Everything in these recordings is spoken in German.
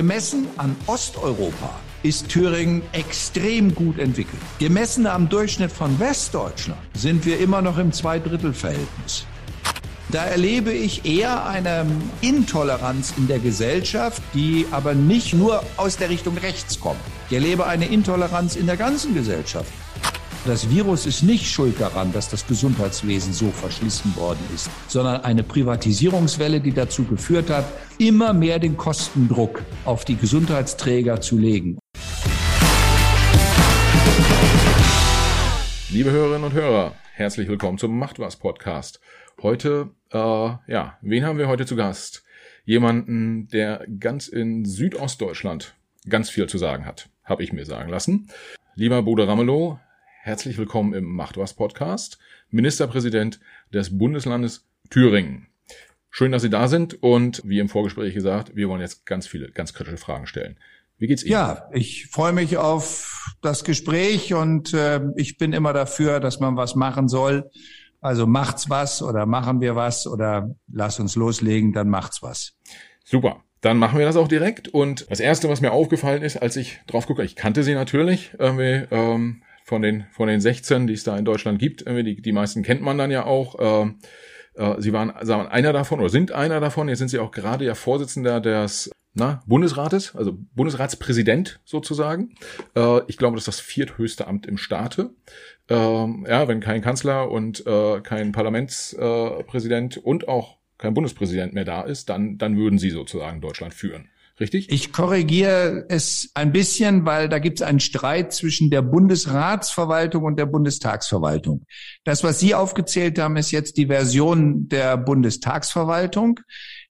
Gemessen an Osteuropa ist Thüringen extrem gut entwickelt. Gemessen am Durchschnitt von Westdeutschland sind wir immer noch im Zweidrittelverhältnis. Da erlebe ich eher eine Intoleranz in der Gesellschaft, die aber nicht nur aus der Richtung rechts kommt. Ich erlebe eine Intoleranz in der ganzen Gesellschaft. Das Virus ist nicht schuld daran, dass das Gesundheitswesen so verschlissen worden ist, sondern eine Privatisierungswelle, die dazu geführt hat, immer mehr den Kostendruck auf die Gesundheitsträger zu legen. Liebe Hörerinnen und Hörer, herzlich willkommen zum Macht was Podcast. Heute, äh, ja, wen haben wir heute zu Gast? Jemanden, der ganz in Südostdeutschland ganz viel zu sagen hat, habe ich mir sagen lassen. Lieber Bruder Ramelow, herzlich willkommen im Macht was Podcast, Ministerpräsident des Bundeslandes Thüringen. Schön, dass Sie da sind und wie im Vorgespräch gesagt, wir wollen jetzt ganz viele, ganz kritische Fragen stellen. Wie geht's Ihnen? Ja, ich freue mich auf das Gespräch und äh, ich bin immer dafür, dass man was machen soll. Also macht's was oder machen wir was oder lass uns loslegen, dann macht's was. Super. Dann machen wir das auch direkt. Und das erste, was mir aufgefallen ist, als ich drauf gucke, ich kannte sie natürlich, irgendwie, ähm, von den, von den 16, die es da in Deutschland gibt. Die, die meisten kennt man dann ja auch. Ähm, äh, sie waren, sie waren einer davon oder sind einer davon. Jetzt sind sie auch gerade ja Vorsitzender des na, Bundesrates, also Bundesratspräsident sozusagen. Äh, ich glaube, das ist das vierthöchste Amt im Staate. Ähm, ja, wenn kein Kanzler und äh, kein Parlamentspräsident und auch kein Bundespräsident mehr da ist, dann, dann würden sie sozusagen Deutschland führen. Richtig? Ich korrigiere es ein bisschen, weil da gibt es einen Streit zwischen der Bundesratsverwaltung und der Bundestagsverwaltung. Das, was Sie aufgezählt haben, ist jetzt die Version der Bundestagsverwaltung.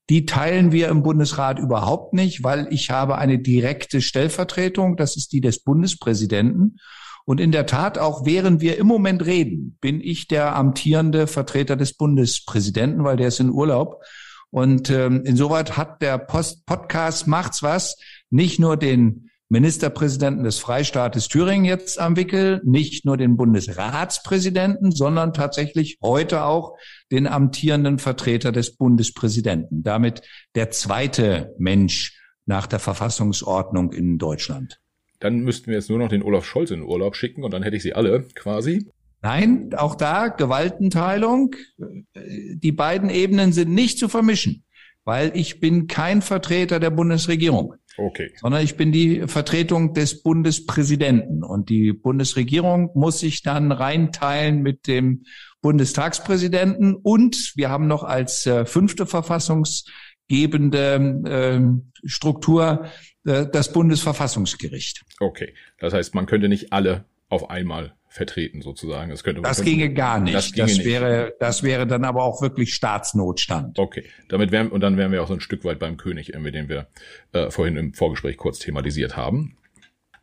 Die teilen wir im Bundesrat überhaupt nicht, weil ich habe eine direkte Stellvertretung. Das ist die des Bundespräsidenten. Und in der Tat, auch während wir im Moment reden, bin ich der amtierende Vertreter des Bundespräsidenten, weil der ist in Urlaub. Und ähm, insoweit hat der Post Podcast Macht's was nicht nur den Ministerpräsidenten des Freistaates Thüringen jetzt am Wickel, nicht nur den Bundesratspräsidenten, sondern tatsächlich heute auch den amtierenden Vertreter des Bundespräsidenten. Damit der zweite Mensch nach der Verfassungsordnung in Deutschland. Dann müssten wir jetzt nur noch den Olaf Scholz in den Urlaub schicken und dann hätte ich sie alle quasi. Nein, auch da Gewaltenteilung. Die beiden Ebenen sind nicht zu vermischen, weil ich bin kein Vertreter der Bundesregierung. Okay. Sondern ich bin die Vertretung des Bundespräsidenten. Und die Bundesregierung muss sich dann reinteilen mit dem Bundestagspräsidenten. Und wir haben noch als äh, fünfte verfassungsgebende äh, Struktur äh, das Bundesverfassungsgericht. Okay. Das heißt, man könnte nicht alle auf einmal vertreten sozusagen. Das könnte das ginge gar nicht. Das, ginge das nicht. wäre das wäre dann aber auch wirklich Staatsnotstand. Okay, damit wären und dann wären wir auch so ein Stück weit beim König, den wir äh, vorhin im Vorgespräch kurz thematisiert haben.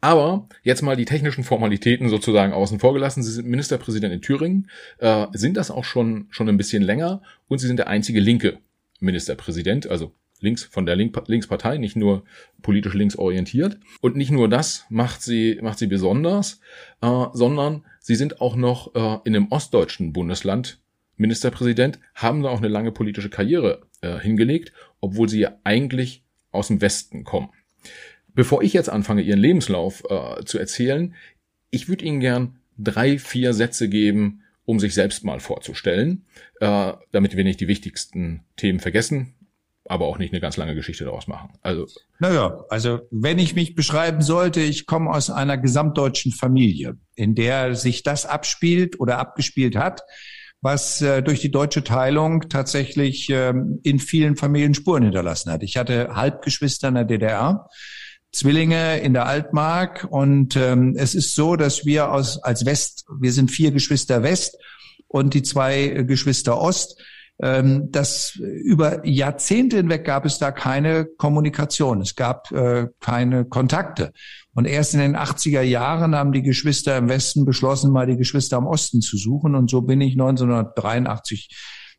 Aber jetzt mal die technischen Formalitäten sozusagen außen vor gelassen. Sie sind Ministerpräsident in Thüringen, äh, sind das auch schon schon ein bisschen länger und Sie sind der einzige linke Ministerpräsident, also links von der Link Linkspartei, nicht nur politisch links orientiert. Und nicht nur das macht sie, macht sie besonders, äh, sondern sie sind auch noch äh, in einem ostdeutschen Bundesland Ministerpräsident, haben da auch eine lange politische Karriere äh, hingelegt, obwohl sie ja eigentlich aus dem Westen kommen. Bevor ich jetzt anfange, Ihren Lebenslauf äh, zu erzählen, ich würde Ihnen gern drei, vier Sätze geben, um sich selbst mal vorzustellen, äh, damit wir nicht die wichtigsten Themen vergessen aber auch nicht eine ganz lange Geschichte daraus machen. Also naja, also wenn ich mich beschreiben sollte, ich komme aus einer gesamtdeutschen Familie, in der sich das abspielt oder abgespielt hat, was äh, durch die deutsche Teilung tatsächlich ähm, in vielen Familien Spuren hinterlassen hat. Ich hatte Halbgeschwister in der DDR. Zwillinge in der Altmark und ähm, es ist so, dass wir aus als West, wir sind vier Geschwister West und die zwei Geschwister Ost ähm, das über Jahrzehnte hinweg gab es da keine Kommunikation. Es gab äh, keine Kontakte. Und erst in den 80er Jahren haben die Geschwister im Westen beschlossen, mal die Geschwister im Osten zu suchen. Und so bin ich 1983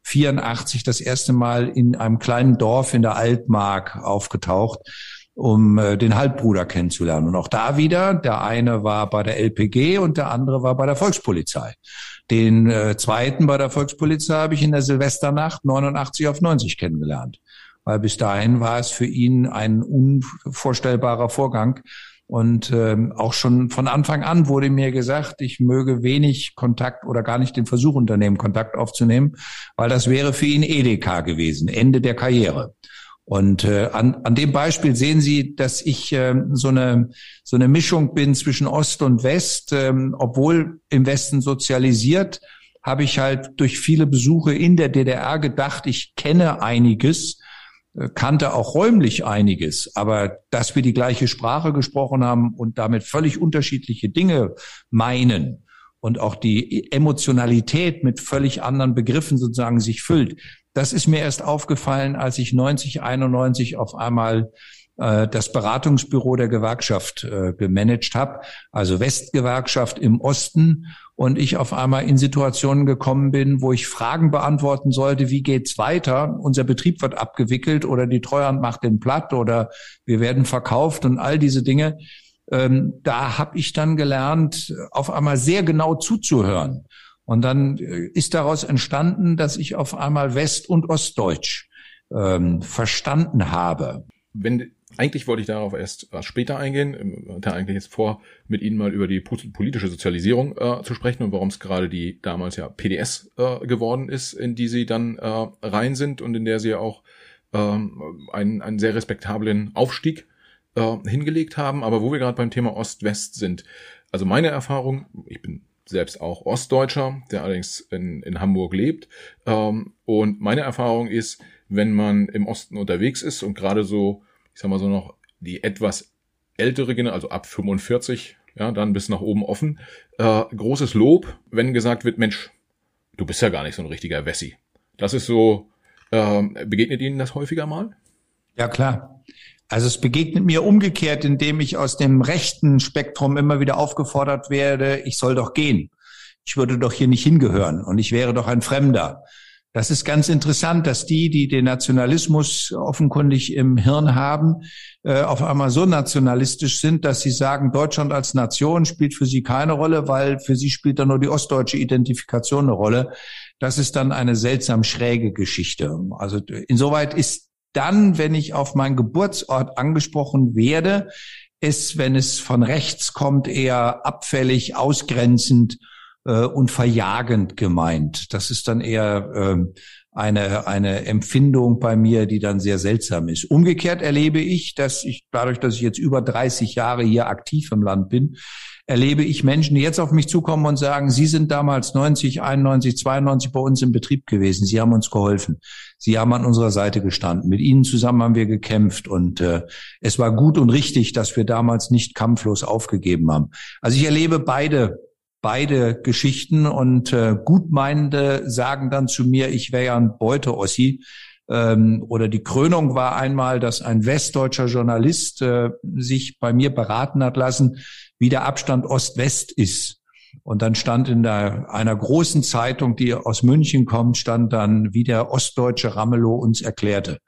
84 das erste Mal in einem kleinen Dorf in der Altmark aufgetaucht, um äh, den Halbbruder kennenzulernen. Und auch da wieder, der eine war bei der LPG und der andere war bei der Volkspolizei. Den äh, zweiten bei der Volkspolizei habe ich in der Silvesternacht 89 auf 90 kennengelernt. weil bis dahin war es für ihn ein unvorstellbarer Vorgang. Und ähm, auch schon von Anfang an wurde mir gesagt, ich möge wenig Kontakt oder gar nicht den Versuch unternehmen, Kontakt aufzunehmen, weil das wäre für ihn Edeka gewesen, Ende der Karriere. Und äh, an, an dem Beispiel sehen Sie, dass ich äh, so eine so eine Mischung bin zwischen Ost und West, ähm, obwohl im Westen sozialisiert, habe ich halt durch viele Besuche in der DDR gedacht, ich kenne einiges, äh, kannte auch räumlich einiges, aber dass wir die gleiche Sprache gesprochen haben und damit völlig unterschiedliche Dinge meinen und auch die Emotionalität mit völlig anderen Begriffen sozusagen sich füllt, das ist mir erst aufgefallen, als ich 90, 91 auf einmal äh, das Beratungsbüro der Gewerkschaft äh, gemanagt habe, also Westgewerkschaft im Osten und ich auf einmal in Situationen gekommen bin, wo ich Fragen beantworten sollte, wie geht's weiter? Unser Betrieb wird abgewickelt oder die Treuhand macht den platt oder wir werden verkauft und all diese Dinge. Ähm, da habe ich dann gelernt, auf einmal sehr genau zuzuhören und dann äh, ist daraus entstanden, dass ich auf einmal West- und Ostdeutsch ähm, verstanden habe. Wenn eigentlich wollte ich darauf erst was später eingehen. Ich hatte eigentlich jetzt vor, mit Ihnen mal über die politische Sozialisierung äh, zu sprechen und warum es gerade die damals ja PDS äh, geworden ist, in die Sie dann äh, rein sind und in der Sie auch ähm, einen, einen sehr respektablen Aufstieg äh, hingelegt haben. Aber wo wir gerade beim Thema Ost-West sind, also meine Erfahrung, ich bin selbst auch Ostdeutscher, der allerdings in, in Hamburg lebt. Ähm, und meine Erfahrung ist, wenn man im Osten unterwegs ist und gerade so, ich sag mal so noch die etwas ältere Generation, also ab 45, ja, dann bis nach oben offen, äh, großes Lob, wenn gesagt wird, Mensch, du bist ja gar nicht so ein richtiger Wessi. Das ist so, äh, begegnet Ihnen das häufiger mal? Ja, klar. Also es begegnet mir umgekehrt, indem ich aus dem rechten Spektrum immer wieder aufgefordert werde, ich soll doch gehen. Ich würde doch hier nicht hingehören und ich wäre doch ein Fremder. Das ist ganz interessant, dass die, die den Nationalismus offenkundig im Hirn haben, äh, auf einmal so nationalistisch sind, dass sie sagen, Deutschland als Nation spielt für sie keine Rolle, weil für sie spielt dann nur die ostdeutsche Identifikation eine Rolle. Das ist dann eine seltsam schräge Geschichte. Also insoweit ist dann, wenn ich auf meinen Geburtsort angesprochen werde, ist, wenn es von rechts kommt, eher abfällig, ausgrenzend äh, und verjagend gemeint. Das ist dann eher äh, eine, eine Empfindung bei mir, die dann sehr seltsam ist. Umgekehrt erlebe ich, dass ich dadurch, dass ich jetzt über 30 Jahre hier aktiv im Land bin, erlebe ich Menschen, die jetzt auf mich zukommen und sagen, Sie sind damals 90, 91, 92 bei uns im Betrieb gewesen. Sie haben uns geholfen. Sie haben an unserer Seite gestanden. Mit Ihnen zusammen haben wir gekämpft und äh, es war gut und richtig, dass wir damals nicht kampflos aufgegeben haben. Also ich erlebe beide beide Geschichten und äh, Gutmeinende sagen dann zu mir, ich wäre ja ein Beute-Ossi. Ähm, oder die Krönung war einmal, dass ein westdeutscher Journalist äh, sich bei mir beraten hat lassen, wie der Abstand Ost-West ist. Und dann stand in der, einer großen Zeitung, die aus München kommt, stand dann, wie der ostdeutsche Ramelow uns erklärte.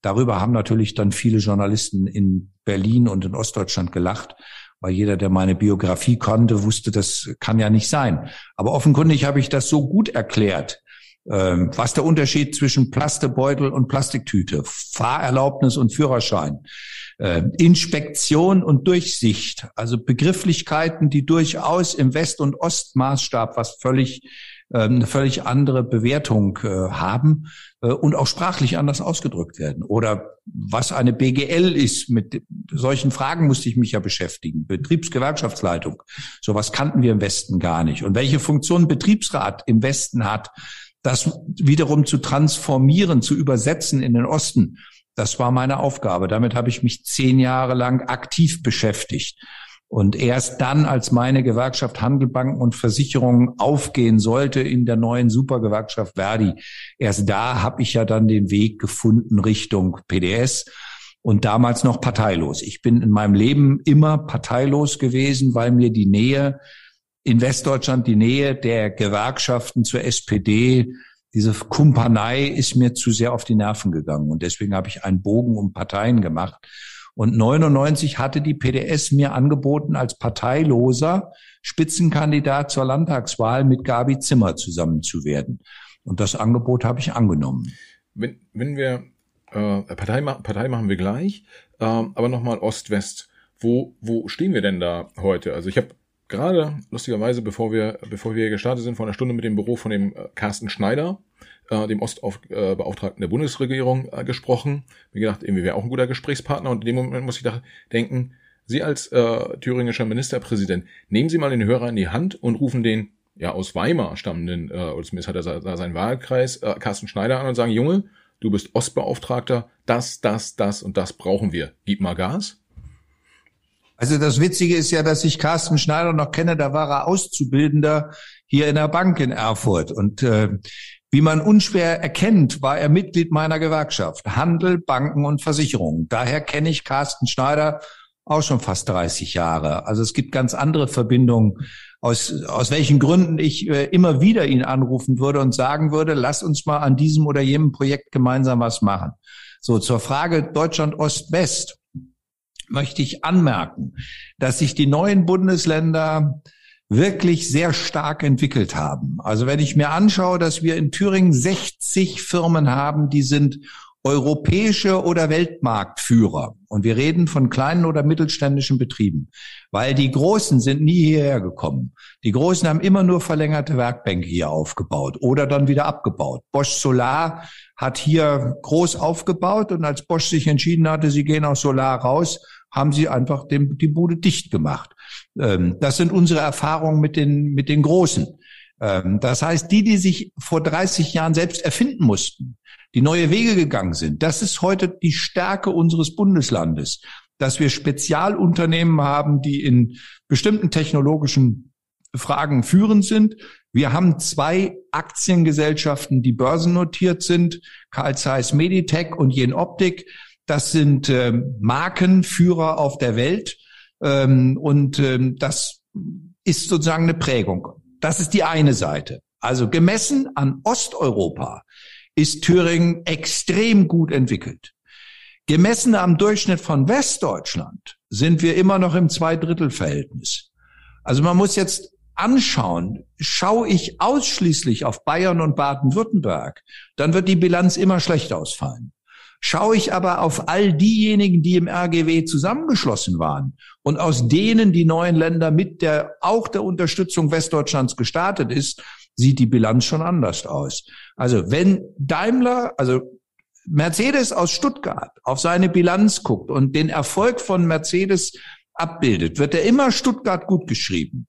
Darüber haben natürlich dann viele Journalisten in Berlin und in Ostdeutschland gelacht, weil jeder, der meine Biografie kannte, wusste, das kann ja nicht sein. Aber offenkundig habe ich das so gut erklärt, ähm, was der Unterschied zwischen Plastebeutel und Plastiktüte, Fahrerlaubnis und Führerschein, äh, Inspektion und Durchsicht, also Begrifflichkeiten, die durchaus im West- und Ostmaßstab was völlig eine völlig andere Bewertung äh, haben äh, und auch sprachlich anders ausgedrückt werden. Oder was eine BGL ist, mit solchen Fragen musste ich mich ja beschäftigen. Betriebsgewerkschaftsleitung, sowas kannten wir im Westen gar nicht. Und welche Funktion Betriebsrat im Westen hat, das wiederum zu transformieren, zu übersetzen in den Osten, das war meine Aufgabe. Damit habe ich mich zehn Jahre lang aktiv beschäftigt. Und erst dann, als meine Gewerkschaft Handel, Banken und Versicherungen aufgehen sollte in der neuen Supergewerkschaft Verdi, erst da habe ich ja dann den Weg gefunden Richtung PDS und damals noch parteilos. Ich bin in meinem Leben immer parteilos gewesen, weil mir die Nähe in Westdeutschland, die Nähe der Gewerkschaften zur SPD diese Kumpanei ist mir zu sehr auf die Nerven gegangen und deswegen habe ich einen Bogen um Parteien gemacht. Und 99 hatte die PDS mir angeboten, als parteiloser Spitzenkandidat zur Landtagswahl mit Gabi Zimmer zusammen zu werden. Und das Angebot habe ich angenommen. Wenn, wenn wir äh, Partei, Partei machen wir gleich, äh, aber nochmal Ost-West. Wo, wo stehen wir denn da heute? Also ich habe gerade lustigerweise, bevor wir, bevor wir gestartet sind, vor einer Stunde mit dem Büro von dem äh, Carsten Schneider, äh, dem Ostbeauftragten der Bundesregierung, äh, gesprochen. Mir gedacht, irgendwie wäre auch ein guter Gesprächspartner. Und in dem Moment muss ich da denken, Sie als äh, thüringischer Ministerpräsident, nehmen Sie mal den Hörer in die Hand und rufen den ja aus Weimar stammenden, äh, oder zumindest hat er da seinen Wahlkreis, äh, Carsten Schneider an und sagen, Junge, du bist Ostbeauftragter, das, das, das und das brauchen wir. Gib mal Gas. Also das Witzige ist ja, dass ich Carsten Schneider noch kenne, da war er Auszubildender hier in der Bank in Erfurt. Und äh, wie man unschwer erkennt, war er Mitglied meiner Gewerkschaft. Handel, Banken und Versicherungen. Daher kenne ich Carsten Schneider auch schon fast 30 Jahre. Also es gibt ganz andere Verbindungen, aus, aus welchen Gründen ich äh, immer wieder ihn anrufen würde und sagen würde, lass uns mal an diesem oder jenem Projekt gemeinsam was machen. So, zur Frage Deutschland Ost-West möchte ich anmerken, dass sich die neuen Bundesländer wirklich sehr stark entwickelt haben. Also wenn ich mir anschaue, dass wir in Thüringen 60 Firmen haben, die sind europäische oder Weltmarktführer. Und wir reden von kleinen oder mittelständischen Betrieben, weil die Großen sind nie hierher gekommen. Die Großen haben immer nur verlängerte Werkbänke hier aufgebaut oder dann wieder abgebaut. Bosch Solar hat hier groß aufgebaut und als Bosch sich entschieden hatte, sie gehen aus Solar raus, haben sie einfach den, die Bude dicht gemacht. Ähm, das sind unsere Erfahrungen mit den, mit den Großen. Ähm, das heißt, die, die sich vor 30 Jahren selbst erfinden mussten, die neue Wege gegangen sind. Das ist heute die Stärke unseres Bundeslandes, dass wir Spezialunternehmen haben, die in bestimmten technologischen Fragen führend sind. Wir haben zwei Aktiengesellschaften, die börsennotiert sind, Carl Zeiss Meditech und Jen Optik. Das sind äh, Markenführer auf der Welt ähm, und ähm, das ist sozusagen eine Prägung. Das ist die eine Seite. Also gemessen an Osteuropa ist Thüringen extrem gut entwickelt. Gemessen am Durchschnitt von Westdeutschland sind wir immer noch im Zweidrittelverhältnis. Also man muss jetzt anschauen, schaue ich ausschließlich auf Bayern und Baden-Württemberg, dann wird die Bilanz immer schlecht ausfallen. Schaue ich aber auf all diejenigen, die im RGW zusammengeschlossen waren und aus denen die neuen Länder mit der, auch der Unterstützung Westdeutschlands gestartet ist, sieht die Bilanz schon anders aus. Also wenn Daimler, also Mercedes aus Stuttgart auf seine Bilanz guckt und den Erfolg von Mercedes abbildet, wird er immer Stuttgart gut geschrieben.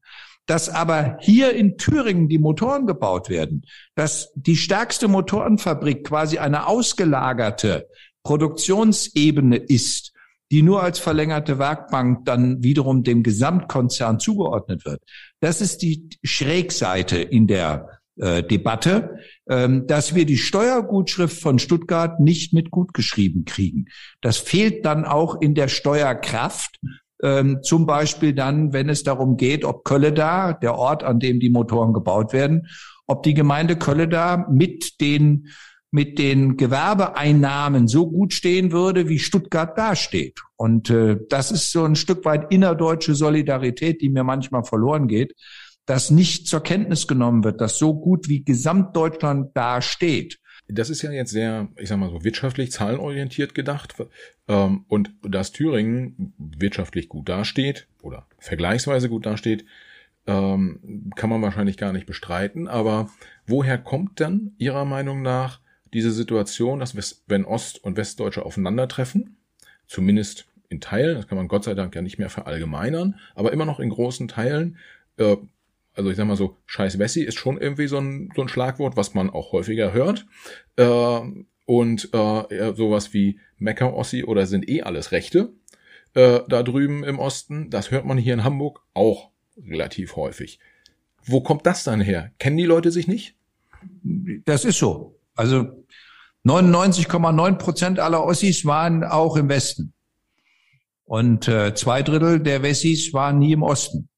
Dass aber hier in Thüringen die Motoren gebaut werden, dass die stärkste Motorenfabrik quasi eine ausgelagerte Produktionsebene ist, die nur als verlängerte Werkbank dann wiederum dem Gesamtkonzern zugeordnet wird. Das ist die Schrägseite in der äh, Debatte, ähm, dass wir die Steuergutschrift von Stuttgart nicht mit gut geschrieben kriegen. Das fehlt dann auch in der Steuerkraft. Ähm, zum Beispiel dann, wenn es darum geht, ob Kölle da, der Ort, an dem die Motoren gebaut werden, ob die Gemeinde Kölle da mit den mit den Gewerbeeinnahmen so gut stehen würde, wie Stuttgart dasteht. Und äh, das ist so ein Stück weit innerdeutsche Solidarität, die mir manchmal verloren geht, dass nicht zur Kenntnis genommen wird, dass so gut wie Gesamtdeutschland dasteht. Das ist ja jetzt sehr, ich sag mal so, wirtschaftlich zahlenorientiert gedacht. Ähm, und dass Thüringen wirtschaftlich gut dasteht oder vergleichsweise gut dasteht, ähm, kann man wahrscheinlich gar nicht bestreiten. Aber woher kommt dann Ihrer Meinung nach diese Situation, dass wenn Ost- und Westdeutsche aufeinandertreffen, zumindest in Teilen, das kann man Gott sei Dank ja nicht mehr verallgemeinern, aber immer noch in großen Teilen, äh, also ich sag mal so, scheiß Wessi ist schon irgendwie so ein, so ein Schlagwort, was man auch häufiger hört. Äh, und äh, sowas wie Mecker-Ossi oder sind eh alles Rechte äh, da drüben im Osten, das hört man hier in Hamburg auch relativ häufig. Wo kommt das dann her? Kennen die Leute sich nicht? Das ist so. Also 99,9 Prozent aller Ossis waren auch im Westen. Und äh, zwei Drittel der Wessis waren nie im Osten.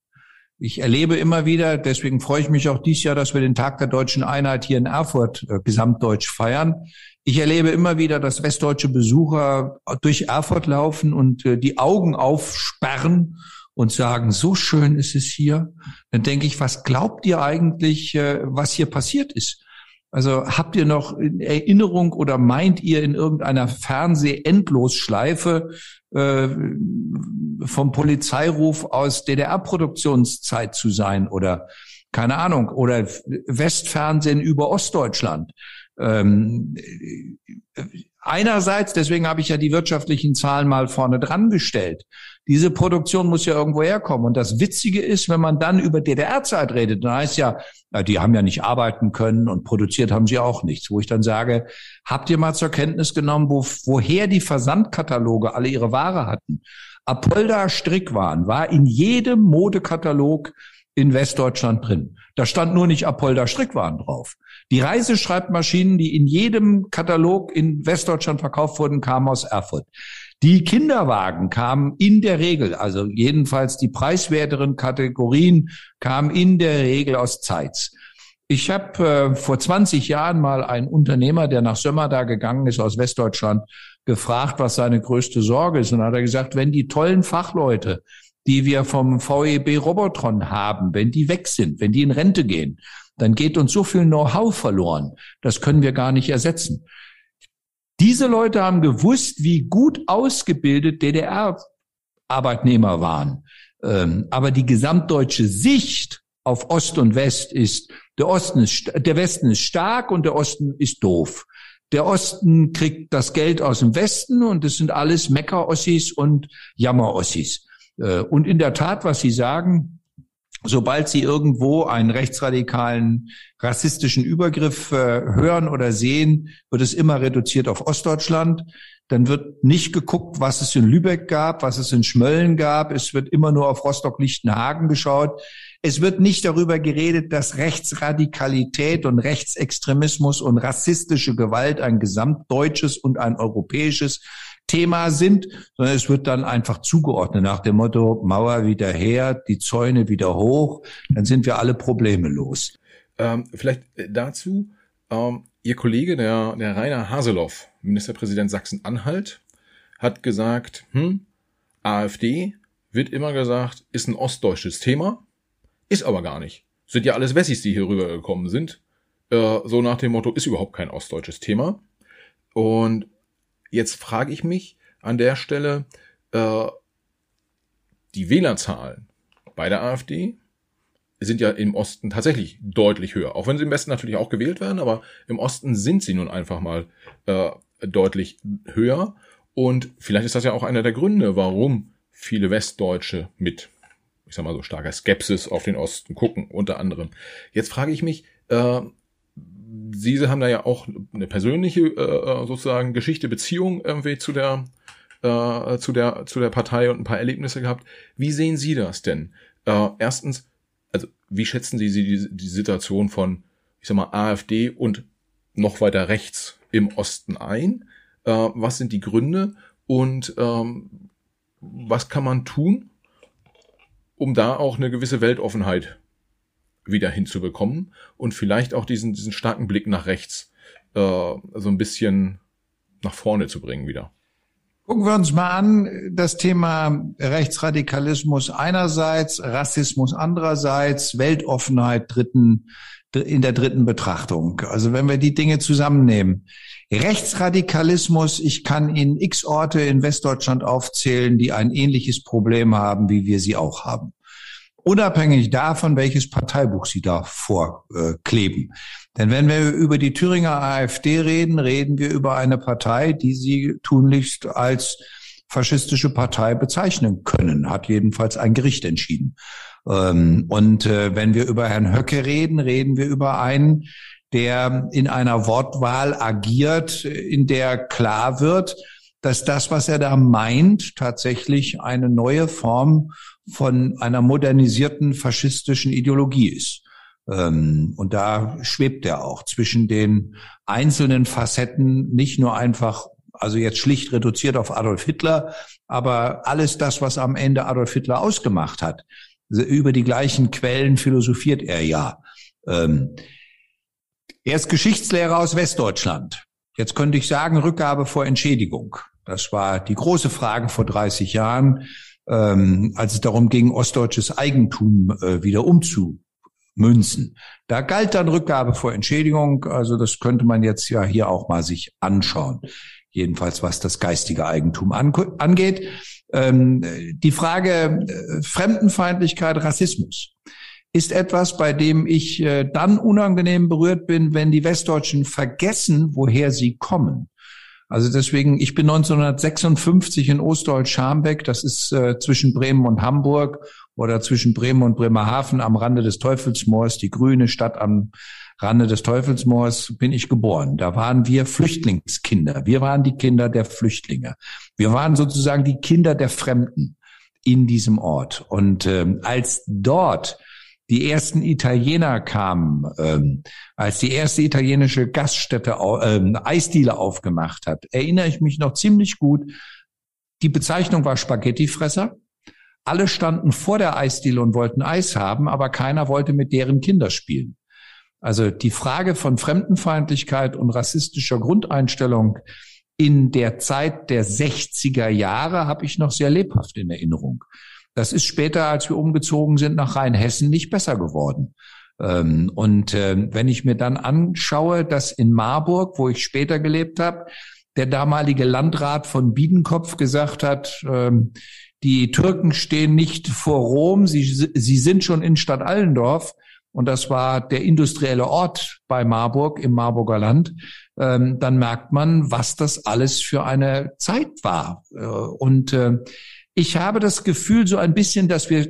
Ich erlebe immer wieder, deswegen freue ich mich auch dieses Jahr, dass wir den Tag der deutschen Einheit hier in Erfurt äh, gesamtdeutsch feiern. Ich erlebe immer wieder, dass westdeutsche Besucher durch Erfurt laufen und äh, die Augen aufsperren und sagen, so schön ist es hier. Dann denke ich, was glaubt ihr eigentlich, äh, was hier passiert ist? Also habt ihr noch in Erinnerung oder meint ihr in irgendeiner Fernseh-Endlosschleife äh, vom Polizeiruf aus DDR-Produktionszeit zu sein oder keine Ahnung oder Westfernsehen über Ostdeutschland? Ähm, einerseits, deswegen habe ich ja die wirtschaftlichen Zahlen mal vorne dran gestellt. Diese Produktion muss ja irgendwo herkommen. Und das Witzige ist, wenn man dann über DDR-Zeit redet, dann heißt ja, die haben ja nicht arbeiten können und produziert haben sie auch nichts. Wo ich dann sage, habt ihr mal zur Kenntnis genommen, wo, woher die Versandkataloge alle ihre Ware hatten? Apolda Strickwaren war in jedem Modekatalog in Westdeutschland drin. Da stand nur nicht Apolda Strickwaren drauf. Die Reiseschreibmaschinen, die in jedem Katalog in Westdeutschland verkauft wurden, kamen aus Erfurt. Die Kinderwagen kamen in der Regel, also jedenfalls die preiswerteren Kategorien kamen in der Regel aus Zeitz. Ich habe äh, vor 20 Jahren mal einen Unternehmer, der nach Sömmerda gegangen ist aus Westdeutschland, gefragt, was seine größte Sorge ist. Und hat er gesagt, wenn die tollen Fachleute, die wir vom VEB Robotron haben, wenn die weg sind, wenn die in Rente gehen, dann geht uns so viel Know-how verloren. Das können wir gar nicht ersetzen. Diese Leute haben gewusst, wie gut ausgebildet DDR-Arbeitnehmer waren. Ähm, aber die gesamtdeutsche Sicht auf Ost und West ist, der Osten ist, der Westen ist stark und der Osten ist doof. Der Osten kriegt das Geld aus dem Westen und es sind alles Mecker-Ossis und Jammer-Ossis. Äh, und in der Tat, was Sie sagen, sobald Sie irgendwo einen rechtsradikalen, rassistischen Übergriff äh, hören oder sehen, wird es immer reduziert auf Ostdeutschland. Dann wird nicht geguckt, was es in Lübeck gab, was es in Schmölln gab. Es wird immer nur auf Rostock-Lichtenhagen geschaut. Es wird nicht darüber geredet, dass Rechtsradikalität und Rechtsextremismus und rassistische Gewalt ein gesamtdeutsches und ein europäisches Thema sind, sondern es wird dann einfach zugeordnet nach dem Motto Mauer wieder her, die Zäune wieder hoch, dann sind wir alle Probleme los. Ähm, vielleicht äh, dazu, ähm, Ihr Kollege, der, der Rainer Haseloff, Ministerpräsident Sachsen-Anhalt, hat gesagt, hm, AfD wird immer gesagt, ist ein ostdeutsches Thema, ist aber gar nicht. Sind ja alles Wessis, die hier rübergekommen sind. Äh, so nach dem Motto, ist überhaupt kein ostdeutsches Thema. Und Jetzt frage ich mich an der Stelle, äh, die Wählerzahlen bei der AfD sind ja im Osten tatsächlich deutlich höher. Auch wenn sie im Westen natürlich auch gewählt werden, aber im Osten sind sie nun einfach mal äh, deutlich höher. Und vielleicht ist das ja auch einer der Gründe, warum viele Westdeutsche mit, ich sag mal so starker Skepsis auf den Osten gucken, unter anderem. Jetzt frage ich mich, äh, Sie haben da ja auch eine persönliche äh, sozusagen Geschichte, Beziehung irgendwie zu der äh, zu der zu der Partei und ein paar Erlebnisse gehabt. Wie sehen Sie das denn? Äh, erstens, also wie schätzen Sie die, die Situation von, ich sag mal, AfD und noch weiter rechts im Osten ein? Äh, was sind die Gründe und ähm, was kann man tun, um da auch eine gewisse Weltoffenheit wieder hinzubekommen und vielleicht auch diesen, diesen starken Blick nach rechts äh, so ein bisschen nach vorne zu bringen wieder. Gucken wir uns mal an, das Thema Rechtsradikalismus einerseits, Rassismus andererseits, Weltoffenheit dritten, in der dritten Betrachtung. Also wenn wir die Dinge zusammennehmen. Rechtsradikalismus, ich kann Ihnen x Orte in Westdeutschland aufzählen, die ein ähnliches Problem haben, wie wir sie auch haben unabhängig davon, welches Parteibuch sie da vorkleben. Denn wenn wir über die Thüringer AfD reden, reden wir über eine Partei, die sie tunlichst als faschistische Partei bezeichnen können, hat jedenfalls ein Gericht entschieden. Ähm, und äh, wenn wir über Herrn Höcke reden, reden wir über einen, der in einer Wortwahl agiert, in der klar wird, dass das, was er da meint, tatsächlich eine neue Form von einer modernisierten faschistischen Ideologie ist. Ähm, und da schwebt er auch zwischen den einzelnen Facetten, nicht nur einfach, also jetzt schlicht reduziert auf Adolf Hitler, aber alles das, was am Ende Adolf Hitler ausgemacht hat. Über die gleichen Quellen philosophiert er ja. Ähm, er ist Geschichtslehrer aus Westdeutschland. Jetzt könnte ich sagen, Rückgabe vor Entschädigung. Das war die große Frage vor 30 Jahren ähm, als es darum ging, ostdeutsches Eigentum äh, wieder umzu, münzen. Da galt dann Rückgabe vor Entschädigung. Also das könnte man jetzt ja hier auch mal sich anschauen. Jedenfalls was das geistige Eigentum angeht. Ähm, die Frage äh, Fremdenfeindlichkeit, Rassismus ist etwas, bei dem ich äh, dann unangenehm berührt bin, wenn die Westdeutschen vergessen, woher sie kommen. Also deswegen, ich bin 1956 in Ostdeutsch-Scharmbeck, das ist äh, zwischen Bremen und Hamburg oder zwischen Bremen und Bremerhaven am Rande des Teufelsmoors, die grüne Stadt am Rande des Teufelsmoors, bin ich geboren. Da waren wir Flüchtlingskinder. Wir waren die Kinder der Flüchtlinge. Wir waren sozusagen die Kinder der Fremden in diesem Ort. Und ähm, als dort die ersten Italiener kamen, ähm, als die erste italienische Gaststätte ähm, Eisdiele aufgemacht hat, erinnere ich mich noch ziemlich gut. Die Bezeichnung war Spaghettifresser. Alle standen vor der Eisdiele und wollten Eis haben, aber keiner wollte mit deren Kinder spielen. Also die Frage von Fremdenfeindlichkeit und rassistischer Grundeinstellung in der Zeit der 60er Jahre habe ich noch sehr lebhaft in Erinnerung. Das ist später, als wir umgezogen sind nach Rheinhessen, nicht besser geworden. Ähm, und ähm, wenn ich mir dann anschaue, dass in Marburg, wo ich später gelebt habe, der damalige Landrat von Biedenkopf gesagt hat, ähm, die Türken stehen nicht vor Rom, sie, sie sind schon in Stadt Allendorf. Und das war der industrielle Ort bei Marburg im Marburger Land. dann merkt man, was das alles für eine Zeit war. Äh, und äh, ich habe das Gefühl so ein bisschen, dass wir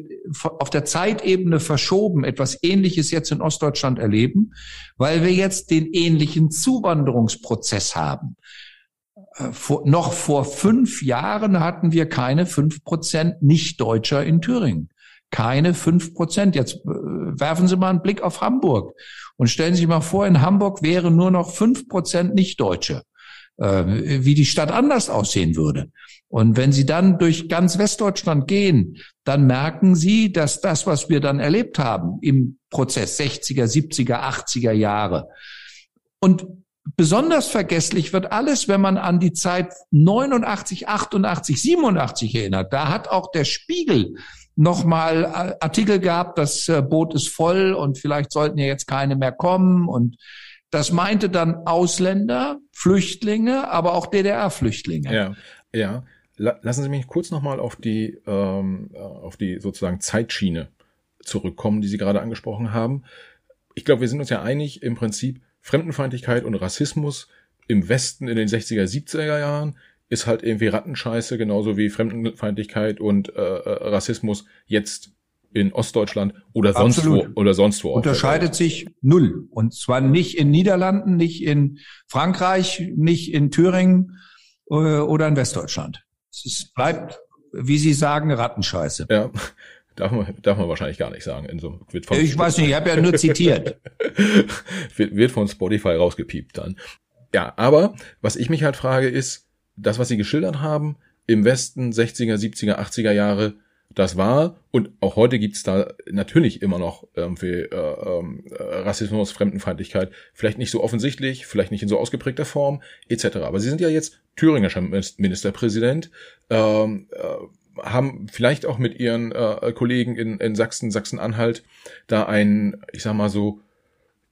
auf der Zeitebene verschoben etwas Ähnliches jetzt in Ostdeutschland erleben, weil wir jetzt den ähnlichen Zuwanderungsprozess haben. Äh, vor, noch vor fünf Jahren hatten wir keine fünf Prozent Nicht-Deutscher in Thüringen. Keine fünf Prozent. Jetzt äh, werfen Sie mal einen Blick auf Hamburg und stellen Sie sich mal vor, in Hamburg wären nur noch fünf Prozent Nicht-Deutsche. Äh, wie die Stadt anders aussehen würde. Und wenn Sie dann durch ganz Westdeutschland gehen, dann merken Sie, dass das, was wir dann erlebt haben im Prozess 60er, 70er, 80er Jahre und Besonders vergesslich wird alles, wenn man an die Zeit 89, 88, 87 erinnert. Da hat auch der Spiegel nochmal äh, Artikel gehabt, das äh, Boot ist voll und vielleicht sollten ja jetzt keine mehr kommen und das meinte dann Ausländer, Flüchtlinge, aber auch DDR-Flüchtlinge. Ja, ja. Lassen Sie mich kurz nochmal auf die, ähm, äh, auf die sozusagen Zeitschiene zurückkommen, die Sie gerade angesprochen haben. Ich glaube, wir sind uns ja einig, im Prinzip Fremdenfeindlichkeit und Rassismus im Westen in den 60er, 70er Jahren ist halt irgendwie Rattenscheiße, genauso wie Fremdenfeindlichkeit und äh, äh Rassismus jetzt in Ostdeutschland oder sonst Absolut. wo oder sonst wo. Unterscheidet sich null. Und zwar nicht in Niederlanden, nicht in Frankreich, nicht in Thüringen äh, oder in Westdeutschland. Es bleibt, wie Sie sagen, Rattenscheiße. Ja. Darf man, darf man wahrscheinlich gar nicht sagen. In so, wird von ich weiß nicht, ich habe ja nur zitiert. wird, wird von Spotify rausgepiept dann. Ja, aber was ich mich halt frage ist, das, was Sie geschildert haben, im Westen 60er, 70er, 80er Jahre, das war und auch heute gibt's da natürlich immer noch irgendwie äh, äh, Rassismus, Fremdenfeindlichkeit, vielleicht nicht so offensichtlich, vielleicht nicht in so ausgeprägter Form, etc. Aber Sie sind ja jetzt thüringischer Ministerpräsident, ähm, äh, haben vielleicht auch mit Ihren äh, Kollegen in, in Sachsen, Sachsen-Anhalt da ein, ich sag mal so,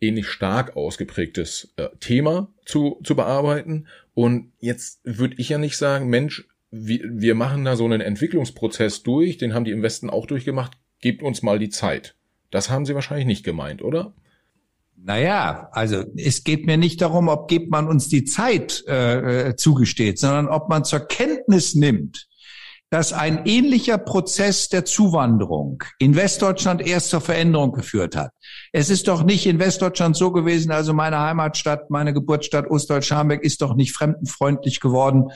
ähnlich stark ausgeprägtes äh, Thema zu, zu bearbeiten. Und jetzt würde ich ja nicht sagen, Mensch, wir, wir machen da so einen Entwicklungsprozess durch, den haben die im Westen auch durchgemacht, gebt uns mal die Zeit. Das haben sie wahrscheinlich nicht gemeint, oder? Naja, also es geht mir nicht darum, ob gibt man uns die Zeit äh, äh zugesteht, sondern ob man zur Kenntnis nimmt, dass ein ähnlicher Prozess der Zuwanderung in Westdeutschland erst zur Veränderung geführt hat. Es ist doch nicht in Westdeutschland so gewesen, also meine Heimatstadt, meine Geburtsstadt Ostdeutsch-Scharmbeck ist doch nicht fremdenfreundlich geworden,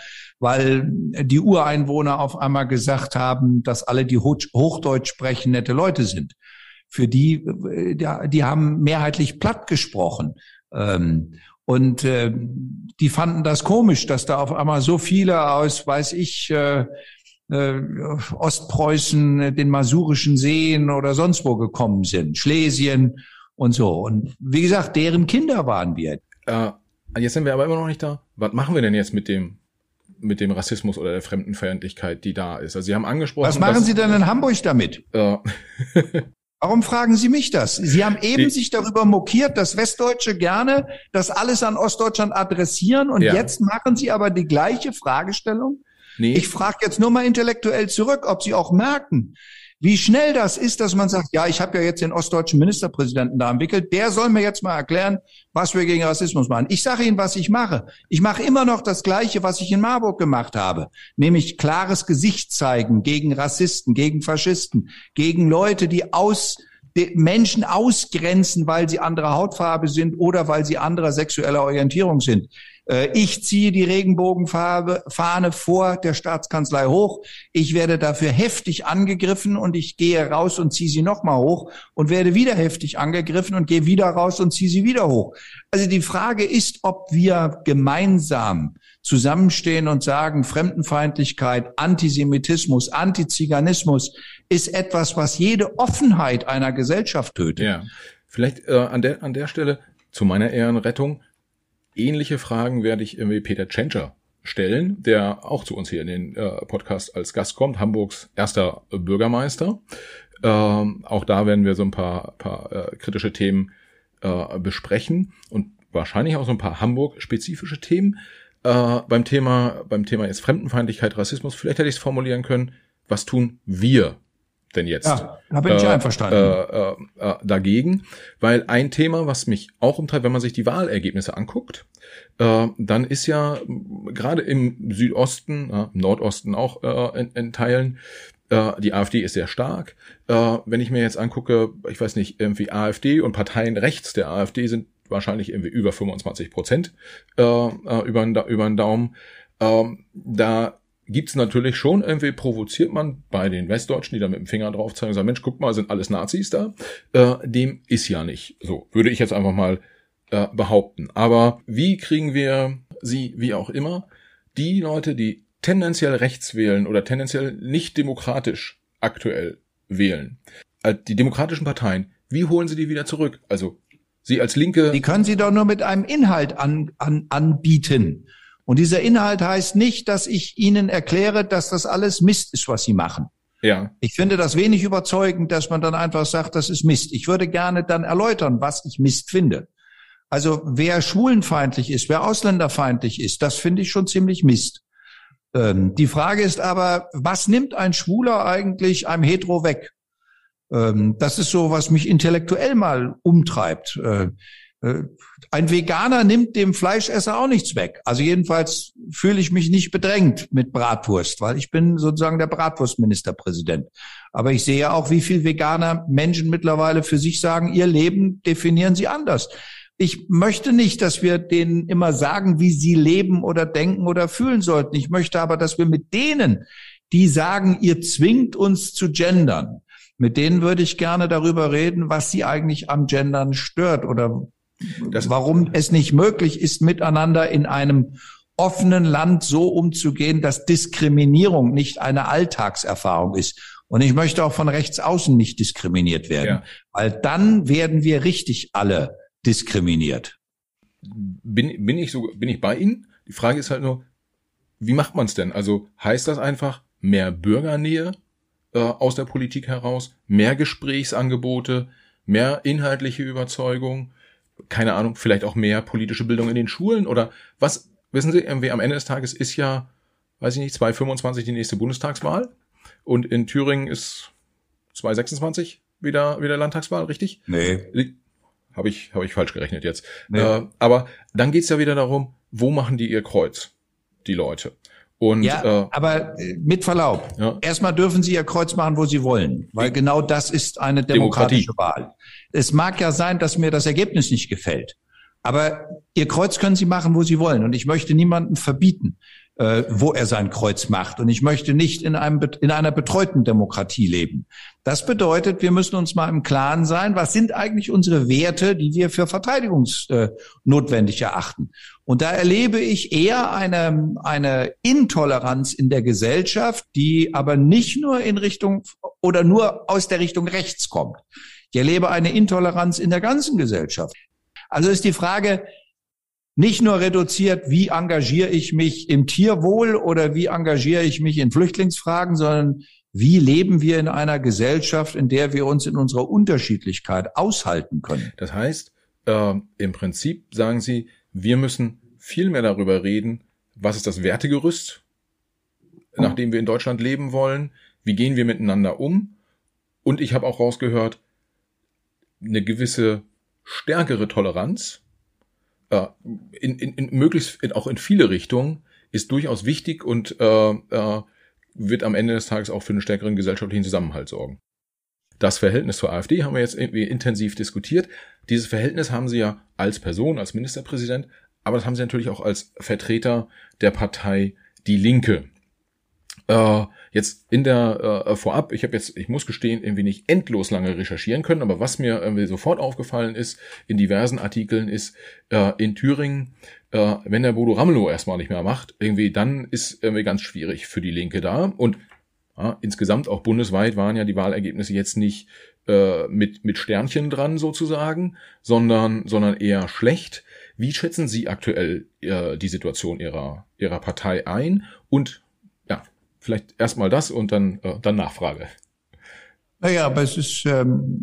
weil die Ureinwohner auf einmal gesagt haben, dass alle, die Hochdeutsch sprechen, nette Leute sind. Für die, die haben mehrheitlich platt gesprochen. Ähm, und äh, die fanden das komisch, dass da auf einmal so viele aus, weiß ich, äh, äh, Ostpreußen, äh, den Masurischen Seen oder sonst wo gekommen sind, Schlesien und so. Und wie gesagt, deren Kinder waren wir. Äh, jetzt sind wir aber immer noch nicht da. Was machen wir denn jetzt mit dem mit dem Rassismus oder der Fremdenfeindlichkeit, die da ist? Also Sie haben angesprochen. Was machen Sie denn in Hamburg damit? Äh, Warum fragen Sie mich das? Sie haben eben sich darüber mokiert, dass Westdeutsche gerne das alles an Ostdeutschland adressieren und ja. jetzt machen Sie aber die gleiche Fragestellung. Nee. Ich frage jetzt nur mal intellektuell zurück, ob Sie auch merken, wie schnell das ist, dass man sagt, ja, ich habe ja jetzt den ostdeutschen Ministerpräsidenten da entwickelt, der soll mir jetzt mal erklären, was wir gegen Rassismus machen. Ich sage Ihnen, was ich mache. Ich mache immer noch das Gleiche, was ich in Marburg gemacht habe, nämlich klares Gesicht zeigen gegen Rassisten, gegen Faschisten, gegen Leute, die aus Menschen ausgrenzen, weil sie anderer Hautfarbe sind oder weil sie anderer sexueller Orientierung sind. Äh, ich ziehe die Regenbogenfarbe, Fahne vor der Staatskanzlei hoch. Ich werde dafür heftig angegriffen und ich gehe raus und ziehe sie nochmal hoch und werde wieder heftig angegriffen und gehe wieder raus und ziehe sie wieder hoch. Also die Frage ist, ob wir gemeinsam zusammenstehen und sagen, Fremdenfeindlichkeit, Antisemitismus, Antiziganismus ist etwas, was jede Offenheit einer Gesellschaft tötet. Ja, vielleicht äh, an, der, an der Stelle zu meiner Ehrenrettung ähnliche Fragen werde ich irgendwie Peter Tschentscher stellen, der auch zu uns hier in den äh, Podcast als Gast kommt, Hamburgs erster Bürgermeister. Ähm, auch da werden wir so ein paar, paar äh, kritische Themen äh, besprechen und wahrscheinlich auch so ein paar Hamburg-spezifische Themen. Äh, beim Thema, beim Thema jetzt Fremdenfeindlichkeit, Rassismus, vielleicht hätte ich es formulieren können, was tun wir denn jetzt? Ja, da bin ich äh, einverstanden. Äh, äh, äh, dagegen, weil ein Thema, was mich auch umtreibt, wenn man sich die Wahlergebnisse anguckt, äh, dann ist ja gerade im Südosten, äh, im Nordosten auch äh, in, in Teilen, äh, die AfD ist sehr stark. Wenn ich mir jetzt angucke, ich weiß nicht, irgendwie AfD und Parteien rechts der AfD sind wahrscheinlich irgendwie über 25 Prozent über, über den Daumen. Ähm, da gibt's natürlich schon, irgendwie provoziert man bei den Westdeutschen, die da mit dem Finger drauf zeigen und sagen, Mensch, guck mal, sind alles Nazis da. Äh, dem ist ja nicht so. Würde ich jetzt einfach mal äh, behaupten. Aber wie kriegen wir sie, wie auch immer, die Leute, die tendenziell rechts wählen oder tendenziell nicht demokratisch aktuell wählen, äh, die demokratischen Parteien, wie holen sie die wieder zurück? Also Sie als Linke. Die können Sie doch nur mit einem Inhalt an, an, anbieten. Und dieser Inhalt heißt nicht, dass ich Ihnen erkläre, dass das alles Mist ist, was Sie machen. Ja. Ich finde das wenig überzeugend, dass man dann einfach sagt, das ist Mist. Ich würde gerne dann erläutern, was ich Mist finde. Also wer schwulenfeindlich ist, wer ausländerfeindlich ist, das finde ich schon ziemlich Mist. Ähm, die Frage ist aber, was nimmt ein Schwuler eigentlich einem Hetero weg? Ähm, das ist so, was mich intellektuell mal umtreibt. Äh, äh, ein Veganer nimmt dem Fleischesser auch nichts weg. Also jedenfalls fühle ich mich nicht bedrängt mit Bratwurst, weil ich bin sozusagen der Bratwurstministerpräsident. Aber ich sehe auch, wie viel Veganer Menschen mittlerweile für sich sagen, ihr Leben definieren sie anders. Ich möchte nicht, dass wir denen immer sagen, wie sie leben oder denken oder fühlen sollten. Ich möchte aber, dass wir mit denen, die sagen, ihr zwingt uns zu gendern, mit denen würde ich gerne darüber reden, was sie eigentlich am Gendern stört oder das, warum es nicht möglich ist, miteinander in einem offenen Land so umzugehen, dass Diskriminierung nicht eine Alltagserfahrung ist. Und ich möchte auch von rechts außen nicht diskriminiert werden, ja. weil dann werden wir richtig alle diskriminiert. Bin, bin ich so, bin ich bei Ihnen? Die Frage ist halt nur, wie macht man es denn? Also heißt das einfach mehr Bürgernähe äh, aus der Politik heraus, mehr Gesprächsangebote, mehr inhaltliche Überzeugung, keine Ahnung, vielleicht auch mehr politische Bildung in den Schulen oder was, wissen Sie, irgendwie am Ende des Tages ist ja, weiß ich nicht, 2025 die nächste Bundestagswahl und in Thüringen ist 2026 wieder, wieder Landtagswahl, richtig? Nee. Habe ich, hab ich falsch gerechnet jetzt. Nee. Äh, aber dann geht's ja wieder darum, wo machen die ihr Kreuz, die Leute? Und, ja, äh, aber äh, mit Verlaub. Ja. Erstmal dürfen Sie Ihr Kreuz machen, wo Sie wollen, weil genau das ist eine demokratische Demokratie. Wahl. Es mag ja sein, dass mir das Ergebnis nicht gefällt. Aber Ihr Kreuz können Sie machen, wo Sie wollen. Und ich möchte niemanden verbieten, äh, wo er sein Kreuz macht. Und ich möchte nicht in, einem, in einer betreuten Demokratie leben. Das bedeutet, wir müssen uns mal im Klaren sein, was sind eigentlich unsere Werte, die wir für verteidigungsnotwendig erachten. Und da erlebe ich eher eine, eine Intoleranz in der Gesellschaft, die aber nicht nur in Richtung oder nur aus der Richtung rechts kommt. Ich erlebe eine Intoleranz in der ganzen Gesellschaft. Also ist die Frage nicht nur reduziert, wie engagiere ich mich im Tierwohl oder wie engagiere ich mich in Flüchtlingsfragen, sondern Wie leben wir in einer Gesellschaft, in der wir uns in unserer Unterschiedlichkeit aushalten können? Das heißt, äh, im Prinzip sagen Sie, wir müssen viel mehr darüber reden, was ist das Wertegerüst, nach dem wir in Deutschland leben wollen, wie gehen wir miteinander um. Und ich habe auch rausgehört, eine gewisse stärkere Toleranz, äh, in, in, in möglichst in, auch in viele Richtungen, ist durchaus wichtig und äh, äh, wird am Ende des Tages auch für einen stärkeren gesellschaftlichen Zusammenhalt sorgen. Das Verhältnis zur AfD haben wir jetzt irgendwie intensiv diskutiert. Dieses Verhältnis haben Sie ja als Person, als Ministerpräsident, aber das haben Sie natürlich auch als Vertreter der Partei Die Linke. Äh, jetzt in der äh, vorab, ich habe jetzt, ich muss gestehen, irgendwie nicht endlos lange recherchieren können, aber was mir irgendwie sofort aufgefallen ist in diversen Artikeln ist, äh, in Thüringen, äh, wenn der Bodo Ramelow erstmal nicht mehr macht, irgendwie dann ist irgendwie ganz schwierig für die Linke da und ja, insgesamt auch bundesweit waren ja die Wahlergebnisse jetzt nicht äh, mit mit Sternchen dran sozusagen, sondern sondern eher schlecht. Wie schätzen Sie aktuell äh, die Situation Ihrer Ihrer Partei ein und Vielleicht erstmal das und dann, äh, dann Nachfrage. Naja, aber es ist ähm,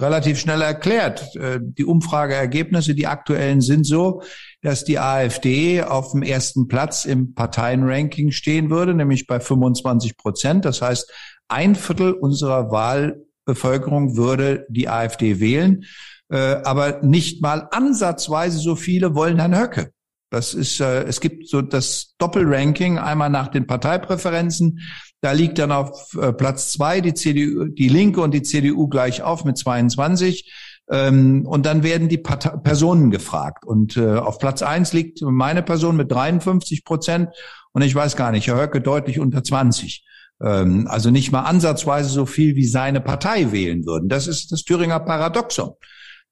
relativ schnell erklärt. Äh, die Umfrageergebnisse, die aktuellen, sind so, dass die AfD auf dem ersten Platz im Parteienranking stehen würde, nämlich bei 25 Prozent. Das heißt, ein Viertel unserer Wahlbevölkerung würde die AfD wählen, äh, aber nicht mal ansatzweise so viele wollen Herrn Höcke. Das ist, äh, es gibt so das Doppelranking, einmal nach den Parteipräferenzen. Da liegt dann auf äh, Platz zwei die CDU, die Linke und die CDU gleich auf mit 22. Ähm, und dann werden die Personen gefragt. Und äh, auf Platz eins liegt meine Person mit 53 Prozent. Und ich weiß gar nicht, Herr Höcke deutlich unter 20. Ähm, also nicht mal ansatzweise so viel, wie seine Partei wählen würden. Das ist das Thüringer Paradoxon.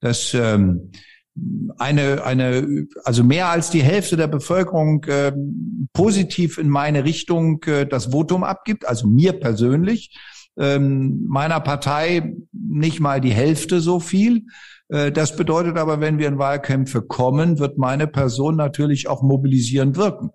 Das, ähm, eine, eine, also mehr als die Hälfte der Bevölkerung äh, positiv in meine Richtung äh, das Votum abgibt, also mir persönlich, ähm, meiner Partei nicht mal die Hälfte so viel. Äh, das bedeutet aber, wenn wir in Wahlkämpfe kommen, wird meine Person natürlich auch mobilisierend wirken.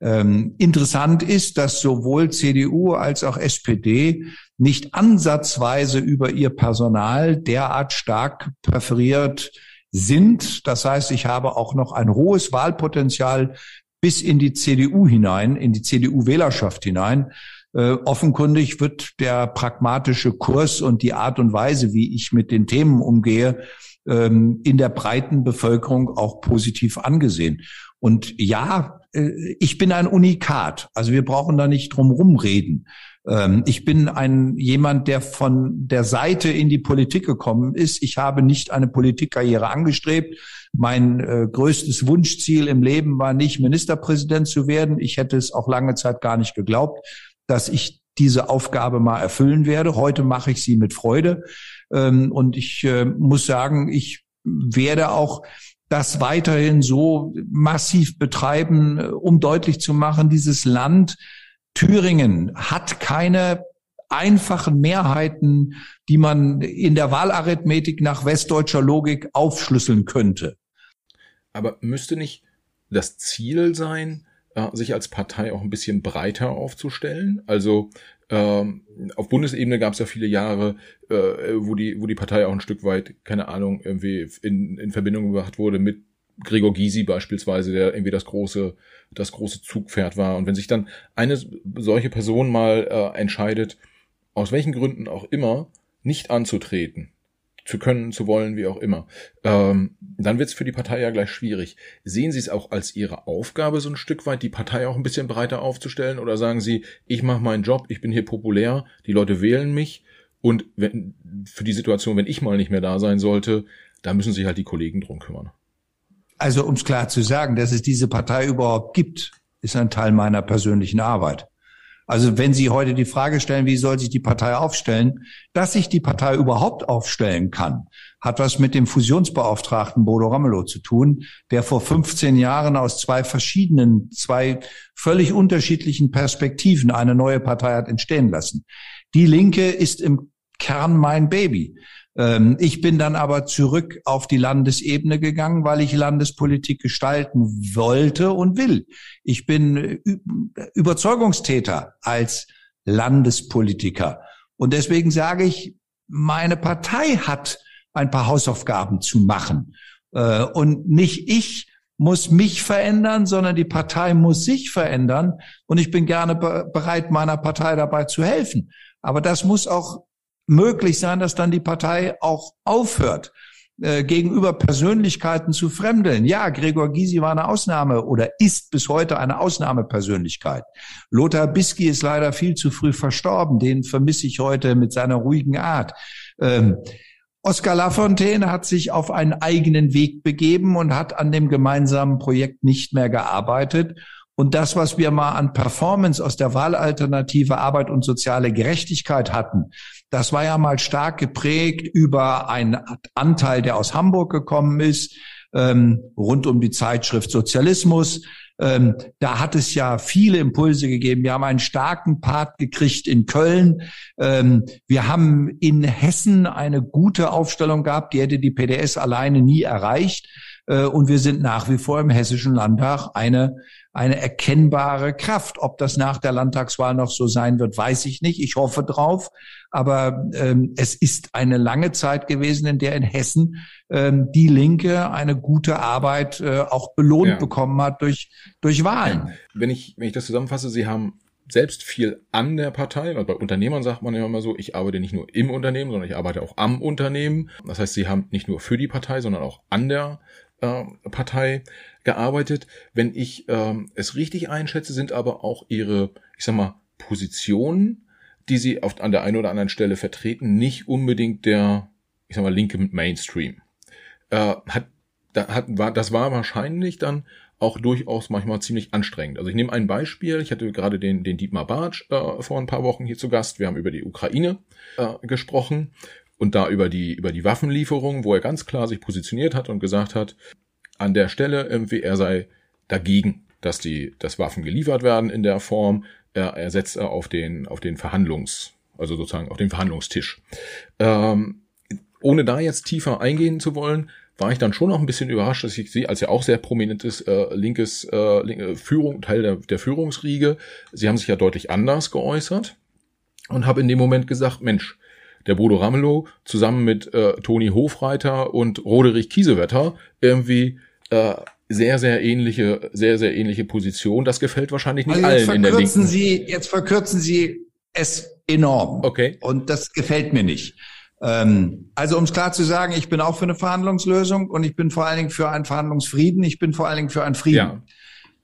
Ähm, interessant ist, dass sowohl CDU als auch SPD nicht ansatzweise über ihr Personal derart stark präferiert sind. Das heißt, ich habe auch noch ein hohes Wahlpotenzial bis in die CDU hinein, in die CDU-Wählerschaft hinein. Äh, offenkundig wird der pragmatische Kurs und die Art und Weise, wie ich mit den Themen umgehe, ähm, in der breiten Bevölkerung auch positiv angesehen. Und ja, äh, ich bin ein Unikat. Also wir brauchen da nicht drum rumreden. Ähm, ich bin ein jemand, der von der Seite in die Politik gekommen ist. Ich habe nicht eine Politikkarriere angestrebt. Mein äh, größtes Wunschziel im Leben war nicht Ministerpräsident zu werden. Ich hätte es auch lange Zeit gar nicht geglaubt, dass ich diese Aufgabe mal erfüllen werde. Heute mache ich sie mit Freude. Ähm, und ich äh, muss sagen, ich werde auch das weiterhin so massiv betreiben, äh, um deutlich zu machen, dieses Land Thüringen hat keine einfachen Mehrheiten, die man in der Wahlarithmetik nach westdeutscher Logik aufschlüsseln könnte. Aber müsste nicht das Ziel sein, äh, sich als Partei auch ein bisschen breiter aufzustellen? Also ähm, auf Bundesebene gab es ja viele Jahre, äh, wo die, wo die Partei auch ein Stück weit, keine Ahnung, irgendwie in, in Verbindung gebracht wurde mit Gregor Gysi beispielsweise, der irgendwie das große, das große Zugpferd war. Und wenn sich dann eine solche Person mal äh, entscheidet, aus welchen Gründen auch immer, nicht anzutreten, zu können, zu wollen, wie auch immer, ähm, dann wird es für die Partei ja gleich schwierig. Sehen Sie es auch als Ihre Aufgabe, so ein Stück weit die Partei auch ein bisschen breiter aufzustellen? Oder sagen Sie, ich mache meinen Job, ich bin hier populär, die Leute wählen mich und wenn, für die Situation, wenn ich mal nicht mehr da sein sollte, da müssen sich halt die Kollegen drum kümmern. Also um es klar zu sagen, dass es diese Partei überhaupt gibt, ist ein Teil meiner persönlichen Arbeit. Also wenn Sie heute die Frage stellen, wie soll sich die Partei aufstellen, dass sich die Partei überhaupt aufstellen kann, hat was mit dem Fusionsbeauftragten Bodo Ramelow zu tun, der vor 15 Jahren aus zwei verschiedenen, zwei völlig unterschiedlichen Perspektiven eine neue Partei hat entstehen lassen. Die Linke ist im Kern mein Baby. Ähm, ich bin dann aber zurück auf die Landesebene gegangen, weil ich Landespolitik gestalten wollte und will. Ich bin Überzeugungstäter als Landespolitiker. Und deswegen sage ich, meine Partei hat ein paar Hausaufgaben zu machen. Äh, und nicht ich muss mich verändern, sondern die Partei muss sich verändern. Und ich bin gerne bereit, meiner Partei dabei zu helfen. Aber das muss auch möglich sein, dass dann die Partei auch aufhört, äh, gegenüber Persönlichkeiten zu fremdeln. Ja, Gregor Gysi war eine Ausnahme oder ist bis heute eine Ausnahmepersönlichkeit. Lothar Bisky ist leider viel zu früh verstorben. Den vermisse ich heute mit seiner ruhigen Art. Ähm, Oskar Lafontaine hat sich auf einen eigenen Weg begeben und hat an dem gemeinsamen Projekt nicht mehr gearbeitet. Und das, was wir mal an Performance aus der Wahlalternative Arbeit und soziale Gerechtigkeit hatten, das war ja mal stark geprägt über einen Anteil, der aus Hamburg gekommen ist, ähm, rund um die Zeitschrift Sozialismus. Ähm, da hat es ja viele Impulse gegeben. Wir haben einen starken Part gekriegt in Köln. Ähm, wir haben in Hessen eine gute Aufstellung gehabt, die hätte die PDS alleine nie erreicht. Äh, und wir sind nach wie vor im Hessischen Landtag eine eine erkennbare Kraft. Ob das nach der Landtagswahl noch so sein wird, weiß ich nicht. Ich hoffe drauf. Aber ähm, es ist eine lange Zeit gewesen, in der in Hessen ähm, die Linke eine gute Arbeit äh, auch belohnt ja. bekommen hat durch, durch Wahlen. Wenn ich, wenn ich das zusammenfasse, Sie haben selbst viel an der Partei. Und bei Unternehmern sagt man ja immer so, ich arbeite nicht nur im Unternehmen, sondern ich arbeite auch am Unternehmen. Das heißt, sie haben nicht nur für die Partei, sondern auch an der äh, Partei gearbeitet. Wenn ich ähm, es richtig einschätze, sind aber auch ihre, ich sag mal, Positionen, die sie auf, an der einen oder anderen Stelle vertreten, nicht unbedingt der, ich sag mal, linke Mainstream. Äh, hat, da, hat, war, das war wahrscheinlich dann auch durchaus manchmal ziemlich anstrengend. Also ich nehme ein Beispiel. Ich hatte gerade den, den Dietmar Bartsch äh, vor ein paar Wochen hier zu Gast. Wir haben über die Ukraine äh, gesprochen und da über die, über die Waffenlieferung, wo er ganz klar sich positioniert hat und gesagt hat, an der Stelle irgendwie, er sei dagegen, dass die, dass Waffen geliefert werden in der Form. Er, er setzt auf den, auf den Verhandlungs, also sozusagen auf den Verhandlungstisch. Ähm, ohne da jetzt tiefer eingehen zu wollen, war ich dann schon auch ein bisschen überrascht, dass ich sie als ja auch sehr prominentes äh, linkes äh, linke Führung, Teil der, der Führungsriege, sie haben sich ja deutlich anders geäußert und habe in dem Moment gesagt, Mensch, der Bodo Ramelow zusammen mit äh, Toni Hofreiter und Roderich Kiesewetter irgendwie äh, sehr, sehr ähnliche, sehr, sehr ähnliche Position. Das gefällt wahrscheinlich nicht also allen in der Linken. Sie, jetzt verkürzen Sie es enorm. Okay. Und das gefällt mir nicht. Ähm, also um es klar zu sagen, ich bin auch für eine Verhandlungslösung und ich bin vor allen Dingen für einen Verhandlungsfrieden. Ich bin vor allen Dingen für einen Frieden. Ja.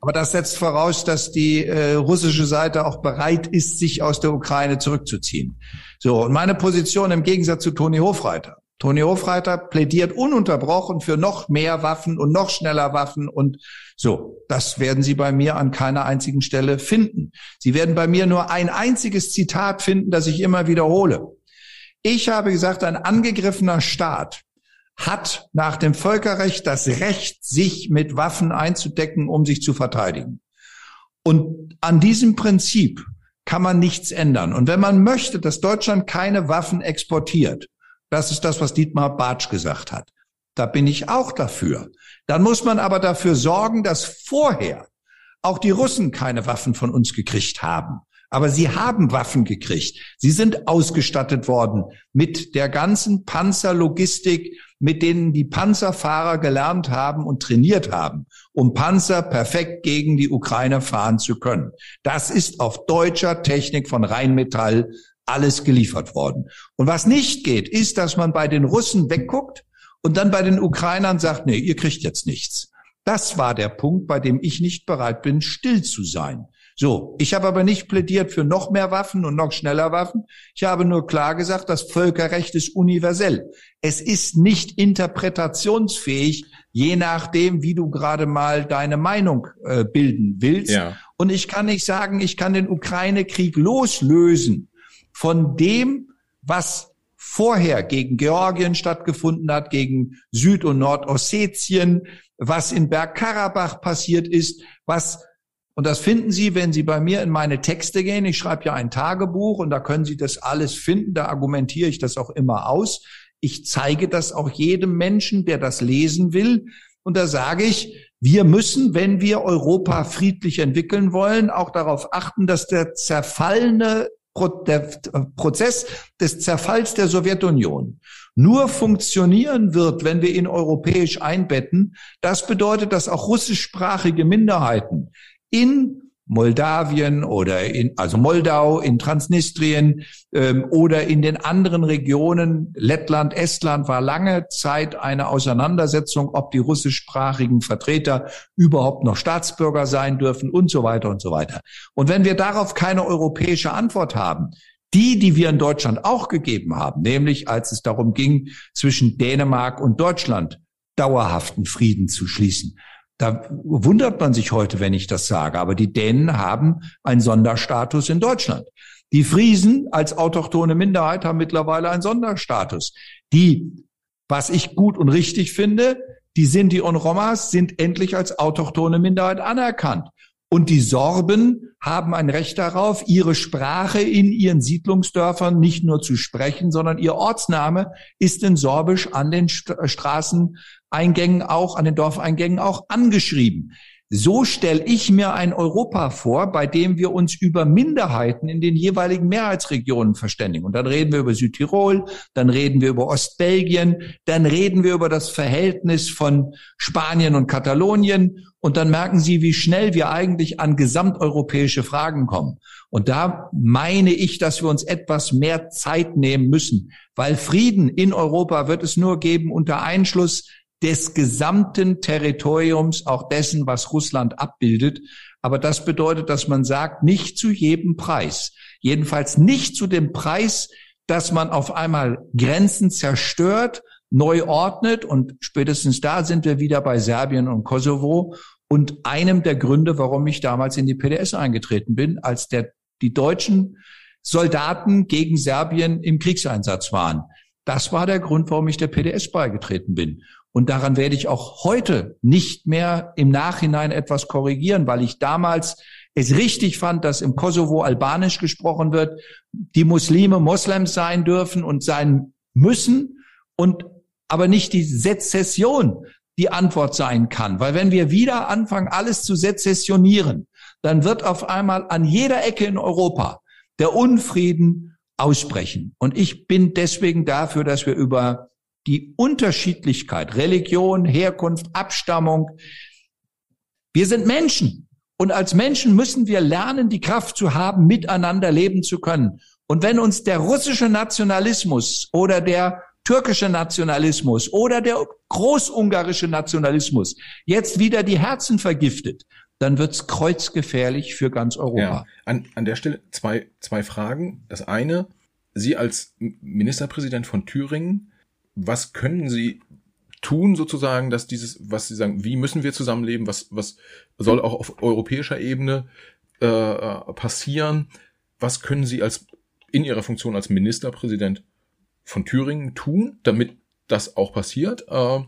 Aber das setzt voraus, dass die äh, russische Seite auch bereit ist, sich aus der Ukraine zurückzuziehen. So, und meine Position im Gegensatz zu Toni Hofreiter. Toni Hofreiter plädiert ununterbrochen für noch mehr Waffen und noch schneller Waffen und so. Das werden Sie bei mir an keiner einzigen Stelle finden. Sie werden bei mir nur ein einziges Zitat finden, das ich immer wiederhole. Ich habe gesagt, ein angegriffener Staat hat nach dem Völkerrecht das Recht, sich mit Waffen einzudecken, um sich zu verteidigen. Und an diesem Prinzip kann man nichts ändern. Und wenn man möchte, dass Deutschland keine Waffen exportiert, das ist das, was Dietmar Bartsch gesagt hat. Da bin ich auch dafür. Dann muss man aber dafür sorgen, dass vorher auch die Russen keine Waffen von uns gekriegt haben. Aber sie haben Waffen gekriegt. Sie sind ausgestattet worden mit der ganzen Panzerlogistik, mit denen die Panzerfahrer gelernt haben und trainiert haben, um Panzer perfekt gegen die Ukraine fahren zu können. Das ist auf deutscher Technik von Rheinmetall alles geliefert worden. Und was nicht geht, ist, dass man bei den Russen wegguckt und dann bei den Ukrainern sagt, nee, ihr kriegt jetzt nichts. Das war der Punkt, bei dem ich nicht bereit bin, still zu sein. So, ich habe aber nicht plädiert für noch mehr Waffen und noch schneller Waffen. Ich habe nur klar gesagt, das Völkerrecht ist universell. Es ist nicht interpretationsfähig, je nachdem, wie du gerade mal deine Meinung äh, bilden willst. Ja. Und ich kann nicht sagen, ich kann den Ukraine-Krieg loslösen von dem, was vorher gegen Georgien stattgefunden hat, gegen Süd- und Nordossetien, was in Bergkarabach passiert ist, was und das finden Sie, wenn Sie bei mir in meine Texte gehen. Ich schreibe ja ein Tagebuch und da können Sie das alles finden. Da argumentiere ich das auch immer aus. Ich zeige das auch jedem Menschen, der das lesen will. Und da sage ich, wir müssen, wenn wir Europa friedlich entwickeln wollen, auch darauf achten, dass der zerfallene der Prozess des Zerfalls der Sowjetunion nur funktionieren wird, wenn wir ihn europäisch einbetten, das bedeutet, dass auch russischsprachige Minderheiten in Moldawien oder in, also Moldau, in Transnistrien ähm, oder in den anderen Regionen, Lettland, Estland, war lange Zeit eine Auseinandersetzung, ob die russischsprachigen Vertreter überhaupt noch Staatsbürger sein dürfen und so weiter und so weiter. Und wenn wir darauf keine europäische Antwort haben, die, die wir in Deutschland auch gegeben haben, nämlich als es darum ging, zwischen Dänemark und Deutschland dauerhaften Frieden zu schließen, da wundert man sich heute, wenn ich das sage. Aber die Dänen haben einen Sonderstatus in Deutschland. Die Friesen als autochtone Minderheit haben mittlerweile einen Sonderstatus. Die, was ich gut und richtig finde, die Sinti und Romas sind endlich als autochtone Minderheit anerkannt. Und die Sorben haben ein Recht darauf, ihre Sprache in ihren Siedlungsdörfern nicht nur zu sprechen, sondern ihr Ortsname ist in Sorbisch an den Straßen Eingängen auch, an den Dorfeingängen auch angeschrieben. So stelle ich mir ein Europa vor, bei dem wir uns über Minderheiten in den jeweiligen Mehrheitsregionen verständigen. Und dann reden wir über Südtirol, dann reden wir über Ostbelgien, dann reden wir über das Verhältnis von Spanien und Katalonien. Und dann merken Sie, wie schnell wir eigentlich an gesamteuropäische Fragen kommen. Und da meine ich, dass wir uns etwas mehr Zeit nehmen müssen, weil Frieden in Europa wird es nur geben unter Einschluss des gesamten Territoriums, auch dessen, was Russland abbildet. Aber das bedeutet, dass man sagt, nicht zu jedem Preis. Jedenfalls nicht zu dem Preis, dass man auf einmal Grenzen zerstört, neu ordnet. Und spätestens da sind wir wieder bei Serbien und Kosovo. Und einem der Gründe, warum ich damals in die PDS eingetreten bin, als der, die deutschen Soldaten gegen Serbien im Kriegseinsatz waren. Das war der Grund, warum ich der PDS beigetreten bin. Und daran werde ich auch heute nicht mehr im Nachhinein etwas korrigieren, weil ich damals es richtig fand, dass im Kosovo Albanisch gesprochen wird, die Muslime Moslems sein dürfen und sein müssen und aber nicht die Sezession die Antwort sein kann. Weil wenn wir wieder anfangen, alles zu sezessionieren, dann wird auf einmal an jeder Ecke in Europa der Unfrieden aussprechen. Und ich bin deswegen dafür, dass wir über die Unterschiedlichkeit, Religion, Herkunft, Abstammung. Wir sind Menschen. Und als Menschen müssen wir lernen, die Kraft zu haben, miteinander leben zu können. Und wenn uns der russische Nationalismus oder der türkische Nationalismus oder der großungarische Nationalismus jetzt wieder die Herzen vergiftet, dann wird's kreuzgefährlich für ganz Europa. Ja, an, an der Stelle zwei, zwei Fragen. Das eine, Sie als Ministerpräsident von Thüringen was können Sie tun sozusagen, dass dieses, was Sie sagen, wie müssen wir zusammenleben, was, was soll auch auf europäischer Ebene äh, äh, passieren, was können Sie als in Ihrer Funktion als Ministerpräsident von Thüringen tun, damit das auch passiert? Äh,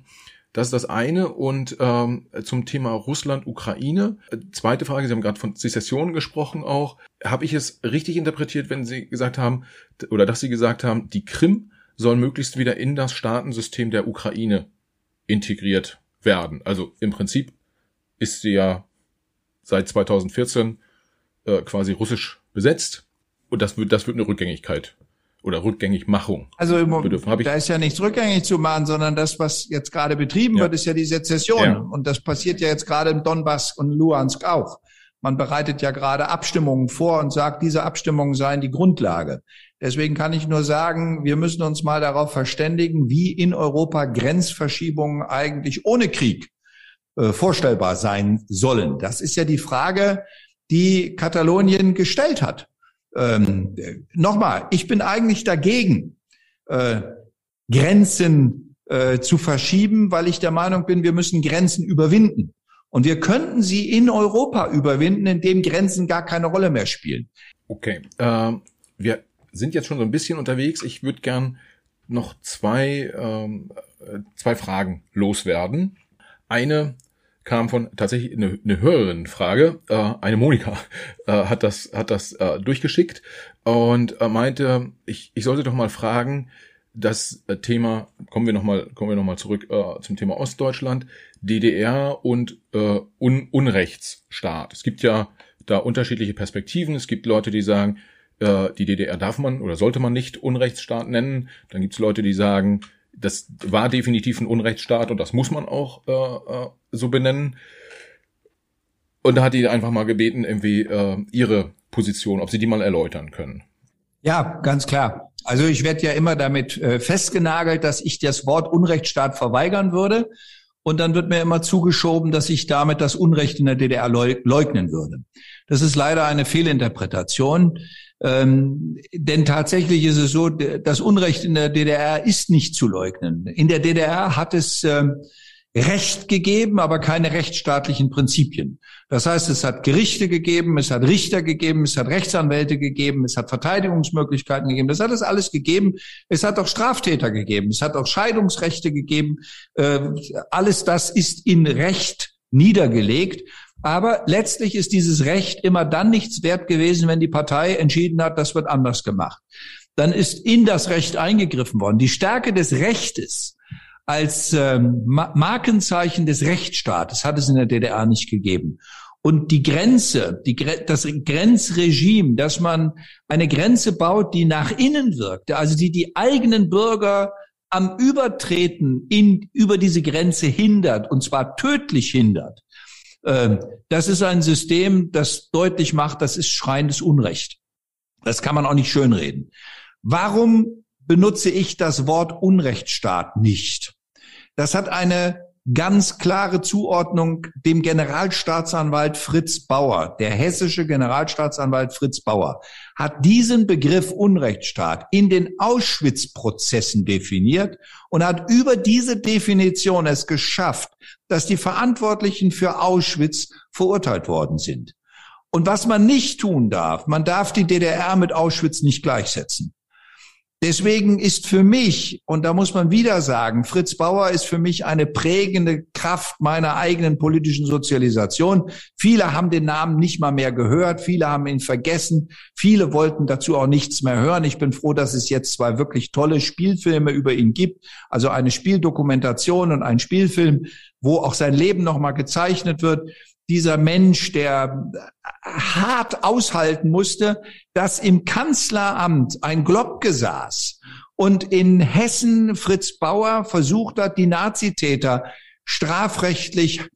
das ist das eine. Und ähm, zum Thema Russland-Ukraine. Zweite Frage, Sie haben gerade von Sezession gesprochen auch. Habe ich es richtig interpretiert, wenn Sie gesagt haben, oder dass Sie gesagt haben, die Krim soll möglichst wieder in das Staatensystem der Ukraine integriert werden. Also im Prinzip ist sie ja seit 2014 äh, quasi russisch besetzt und das wird das wird eine Rückgängigkeit oder Rückgängigmachung. Also im Moment, da ist ja nichts rückgängig zu machen, sondern das, was jetzt gerade betrieben ja. wird, ist ja die Sezession. Ja. Und das passiert ja jetzt gerade im Donbass und Luhansk auch. Man bereitet ja gerade Abstimmungen vor und sagt, diese Abstimmungen seien die Grundlage. Deswegen kann ich nur sagen, wir müssen uns mal darauf verständigen, wie in Europa Grenzverschiebungen eigentlich ohne Krieg äh, vorstellbar sein sollen. Das ist ja die Frage, die Katalonien gestellt hat. Ähm, Nochmal, ich bin eigentlich dagegen, äh, Grenzen äh, zu verschieben, weil ich der Meinung bin, wir müssen Grenzen überwinden. Und wir könnten sie in Europa überwinden, indem Grenzen gar keine Rolle mehr spielen. Okay, äh, wir sind jetzt schon so ein bisschen unterwegs. Ich würde gern noch zwei, ähm, äh, zwei Fragen loswerden. Eine kam von tatsächlich eine, eine Hörerinnenfrage. Äh, eine Monika äh, hat das, hat das äh, durchgeschickt und äh, meinte, ich, ich sollte doch mal fragen, das äh, Thema, kommen wir nochmal, kommen wir nochmal zurück äh, zum Thema Ostdeutschland, DDR und äh, Un Unrechtsstaat. Es gibt ja da unterschiedliche Perspektiven. Es gibt Leute, die sagen, äh, die DDR darf man oder sollte man nicht Unrechtsstaat nennen. Dann gibt es Leute, die sagen, das war definitiv ein Unrechtsstaat und das muss man auch äh, äh, so benennen. Und da hat die einfach mal gebeten, irgendwie äh, ihre Position, ob sie die mal erläutern können. Ja, ganz klar. Also ich werde ja immer damit äh, festgenagelt, dass ich das Wort Unrechtsstaat verweigern würde. Und dann wird mir immer zugeschoben, dass ich damit das Unrecht in der DDR leugnen würde. Das ist leider eine Fehlinterpretation. Ähm, denn tatsächlich ist es so, das Unrecht in der DDR ist nicht zu leugnen. In der DDR hat es ähm, Recht gegeben, aber keine rechtsstaatlichen Prinzipien. Das heißt, es hat Gerichte gegeben, es hat Richter gegeben, es hat Rechtsanwälte gegeben, es hat Verteidigungsmöglichkeiten gegeben. Das hat es alles gegeben. Es hat auch Straftäter gegeben, es hat auch Scheidungsrechte gegeben. Äh, alles das ist in Recht niedergelegt. Aber letztlich ist dieses Recht immer dann nichts wert gewesen, wenn die Partei entschieden hat, das wird anders gemacht. Dann ist in das Recht eingegriffen worden. Die Stärke des Rechtes als ähm, Markenzeichen des Rechtsstaates hat es in der DDR nicht gegeben. Und die Grenze, die, das Grenzregime, dass man eine Grenze baut, die nach innen wirkt, also die die eigenen Bürger am Übertreten in, über diese Grenze hindert, und zwar tödlich hindert, äh, das ist ein System, das deutlich macht, das ist schreiendes Unrecht. Das kann man auch nicht schönreden. Warum benutze ich das Wort Unrechtsstaat nicht. Das hat eine ganz klare Zuordnung dem Generalstaatsanwalt Fritz Bauer. Der hessische Generalstaatsanwalt Fritz Bauer hat diesen Begriff Unrechtsstaat in den Auschwitz-Prozessen definiert und hat über diese Definition es geschafft, dass die Verantwortlichen für Auschwitz verurteilt worden sind. Und was man nicht tun darf, man darf die DDR mit Auschwitz nicht gleichsetzen. Deswegen ist für mich, und da muss man wieder sagen, Fritz Bauer ist für mich eine prägende Kraft meiner eigenen politischen Sozialisation. Viele haben den Namen nicht mal mehr gehört, viele haben ihn vergessen, viele wollten dazu auch nichts mehr hören. Ich bin froh, dass es jetzt zwei wirklich tolle Spielfilme über ihn gibt, also eine Spieldokumentation und ein Spielfilm, wo auch sein Leben nochmal gezeichnet wird dieser Mensch, der hart aushalten musste, dass im Kanzleramt ein Globke saß und in Hessen Fritz Bauer versucht hat, die Nazitäter strafrechtlich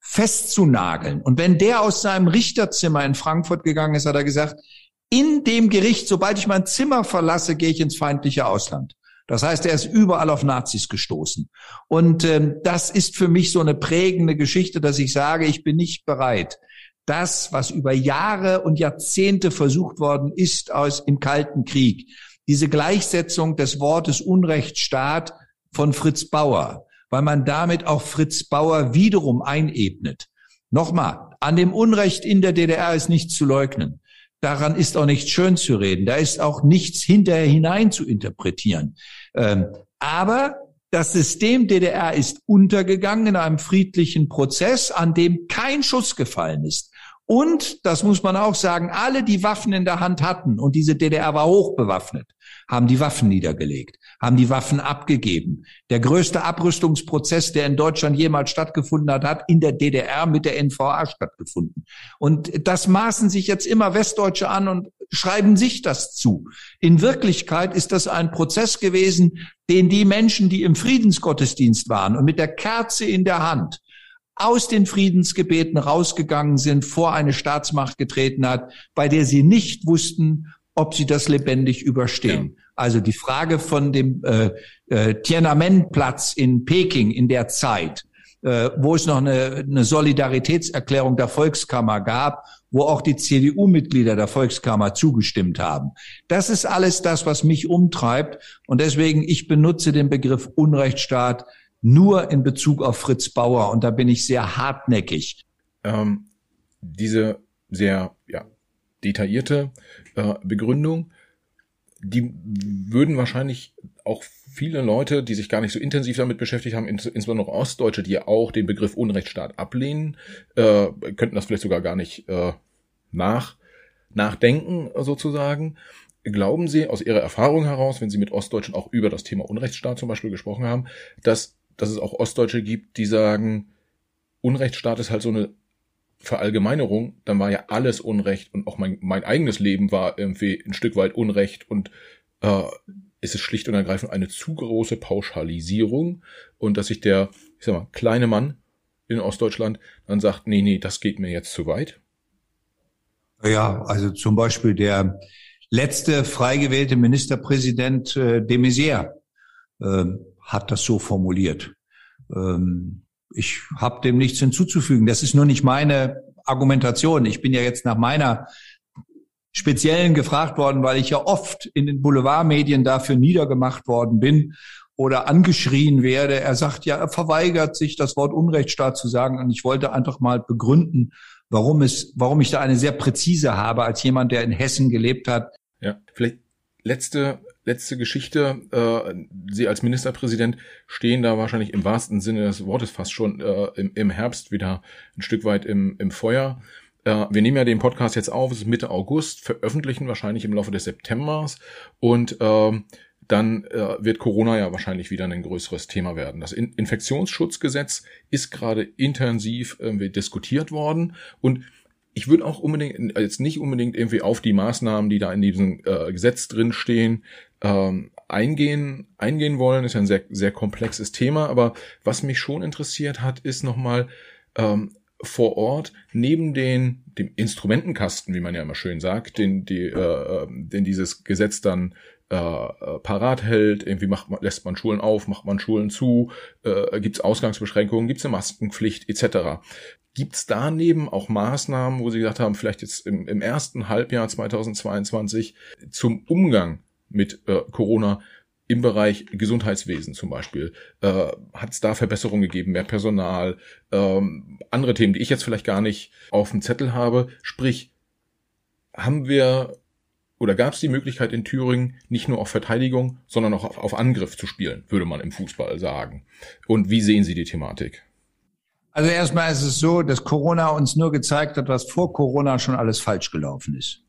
festzunageln. Und wenn der aus seinem Richterzimmer in Frankfurt gegangen ist, hat er gesagt, in dem Gericht, sobald ich mein Zimmer verlasse, gehe ich ins feindliche Ausland. Das heißt, er ist überall auf Nazis gestoßen. Und ähm, das ist für mich so eine prägende Geschichte, dass ich sage, ich bin nicht bereit, das, was über Jahre und Jahrzehnte versucht worden ist aus im Kalten Krieg, diese Gleichsetzung des Wortes Unrechtsstaat von Fritz Bauer, weil man damit auch Fritz Bauer wiederum einebnet. Nochmal, an dem Unrecht in der DDR ist nichts zu leugnen. Daran ist auch nichts schön zu reden. Da ist auch nichts hinterher hinein zu interpretieren. Ähm, aber das System DDR ist untergegangen in einem friedlichen Prozess, an dem kein Schuss gefallen ist. Und, das muss man auch sagen, alle, die Waffen in der Hand hatten, und diese DDR war hochbewaffnet, haben die Waffen niedergelegt, haben die Waffen abgegeben. Der größte Abrüstungsprozess, der in Deutschland jemals stattgefunden hat, hat in der DDR mit der NVA stattgefunden. Und das maßen sich jetzt immer Westdeutsche an und schreiben sich das zu. In Wirklichkeit ist das ein Prozess gewesen, den die Menschen, die im Friedensgottesdienst waren und mit der Kerze in der Hand aus den Friedensgebeten rausgegangen sind, vor eine Staatsmacht getreten hat, bei der sie nicht wussten, ob sie das lebendig überstehen. Ja. Also die Frage von dem äh, äh, Tiananmen-Platz in Peking in der Zeit, äh, wo es noch eine, eine Solidaritätserklärung der Volkskammer gab, wo auch die CDU-Mitglieder der Volkskammer zugestimmt haben. Das ist alles das, was mich umtreibt. Und deswegen, ich benutze den Begriff Unrechtsstaat nur in Bezug auf Fritz Bauer. Und da bin ich sehr hartnäckig. Ähm, diese sehr ja, detaillierte äh, Begründung, die würden wahrscheinlich auch viele Leute, die sich gar nicht so intensiv damit beschäftigt haben, ins, insbesondere Ostdeutsche, die ja auch den Begriff Unrechtsstaat ablehnen, äh, könnten das vielleicht sogar gar nicht äh, nach, nachdenken sozusagen. Glauben Sie aus Ihrer Erfahrung heraus, wenn Sie mit Ostdeutschen auch über das Thema Unrechtsstaat zum Beispiel gesprochen haben, dass, dass es auch Ostdeutsche gibt, die sagen, Unrechtsstaat ist halt so eine Verallgemeinerung, dann war ja alles Unrecht und auch mein, mein eigenes Leben war irgendwie ein Stück weit Unrecht und äh, es ist schlicht und ergreifend eine zu große Pauschalisierung und dass sich der, ich sag mal, kleine Mann in Ostdeutschland dann sagt, nee, nee, das geht mir jetzt zu weit? Ja, also zum Beispiel der letzte frei gewählte Ministerpräsident äh, de Maizière äh, hat das so formuliert. Ähm, ich habe dem nichts hinzuzufügen. Das ist nur nicht meine Argumentation. Ich bin ja jetzt nach meiner speziellen gefragt worden, weil ich ja oft in den Boulevardmedien dafür niedergemacht worden bin oder angeschrien werde. Er sagt ja, er verweigert sich, das Wort Unrechtsstaat zu sagen. Und ich wollte einfach mal begründen, warum es, warum ich da eine sehr präzise habe als jemand, der in Hessen gelebt hat. Ja, vielleicht letzte letzte Geschichte. Äh, Sie als Ministerpräsident stehen da wahrscheinlich im wahrsten Sinne des Wortes fast schon äh, im, im Herbst wieder ein Stück weit im, im Feuer. Äh, wir nehmen ja den Podcast jetzt auf, es ist Mitte August, veröffentlichen wahrscheinlich im Laufe des Septembers und äh, dann äh, wird Corona ja wahrscheinlich wieder ein größeres Thema werden. Das In Infektionsschutzgesetz ist gerade intensiv irgendwie diskutiert worden und ich würde auch unbedingt, jetzt nicht unbedingt irgendwie auf die Maßnahmen, die da in diesem äh, Gesetz drin stehen, ähm, eingehen, eingehen wollen. Ist ja ein sehr, sehr komplexes Thema. Aber was mich schon interessiert hat, ist nochmal ähm, vor Ort neben den, dem Instrumentenkasten, wie man ja immer schön sagt, den, die, äh, den dieses Gesetz dann äh, parat hält, irgendwie macht man, lässt man Schulen auf, macht man Schulen zu, äh, gibt es Ausgangsbeschränkungen, gibt es eine Maskenpflicht etc. Gibt es daneben auch Maßnahmen, wo Sie gesagt haben, vielleicht jetzt im, im ersten Halbjahr 2022 zum Umgang mit äh, Corona im Bereich Gesundheitswesen zum Beispiel? Äh, Hat es da Verbesserungen gegeben, mehr Personal, ähm, andere Themen, die ich jetzt vielleicht gar nicht auf dem Zettel habe? Sprich, haben wir oder gab es die Möglichkeit in Thüringen nicht nur auf Verteidigung, sondern auch auf, auf Angriff zu spielen, würde man im Fußball sagen? Und wie sehen Sie die Thematik? Also erstmal ist es so, dass Corona uns nur gezeigt hat, was vor Corona schon alles falsch gelaufen ist.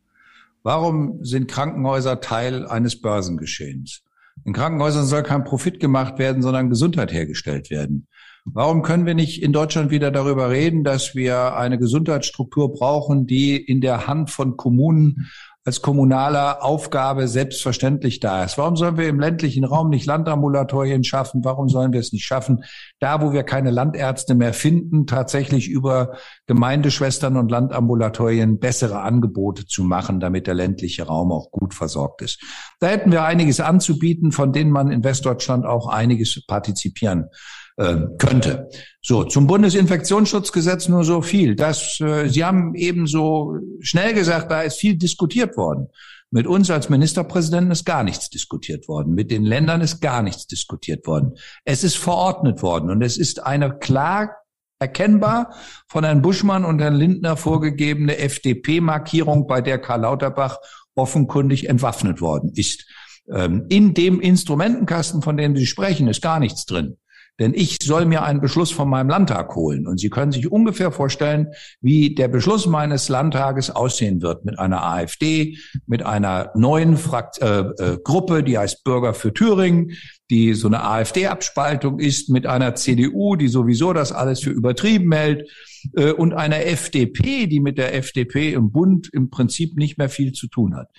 Warum sind Krankenhäuser Teil eines Börsengeschehens? In Krankenhäusern soll kein Profit gemacht werden, sondern Gesundheit hergestellt werden. Warum können wir nicht in Deutschland wieder darüber reden, dass wir eine Gesundheitsstruktur brauchen, die in der Hand von Kommunen als kommunaler Aufgabe selbstverständlich da ist. Warum sollen wir im ländlichen Raum nicht Landambulatorien schaffen? Warum sollen wir es nicht schaffen, da wo wir keine Landärzte mehr finden, tatsächlich über Gemeindeschwestern und Landambulatorien bessere Angebote zu machen, damit der ländliche Raum auch gut versorgt ist? Da hätten wir einiges anzubieten, von denen man in Westdeutschland auch einiges partizipieren äh, könnte. So, zum Bundesinfektionsschutzgesetz nur so viel. Das, äh, Sie haben eben so schnell gesagt, da ist viel diskutiert worden. Mit uns als Ministerpräsidenten ist gar nichts diskutiert worden. Mit den Ländern ist gar nichts diskutiert worden. Es ist verordnet worden und es ist eine klar erkennbar von Herrn Buschmann und Herrn Lindner vorgegebene FDP-Markierung, bei der Karl Lauterbach offenkundig entwaffnet worden ist. Ähm, in dem Instrumentenkasten, von dem Sie sprechen, ist gar nichts drin. Denn ich soll mir einen Beschluss von meinem Landtag holen. Und Sie können sich ungefähr vorstellen, wie der Beschluss meines Landtages aussehen wird mit einer AfD, mit einer neuen Frakt äh, äh, Gruppe, die heißt Bürger für Thüringen, die so eine AfD-Abspaltung ist, mit einer CDU, die sowieso das alles für übertrieben hält, äh, und einer FDP, die mit der FDP im Bund im Prinzip nicht mehr viel zu tun hat.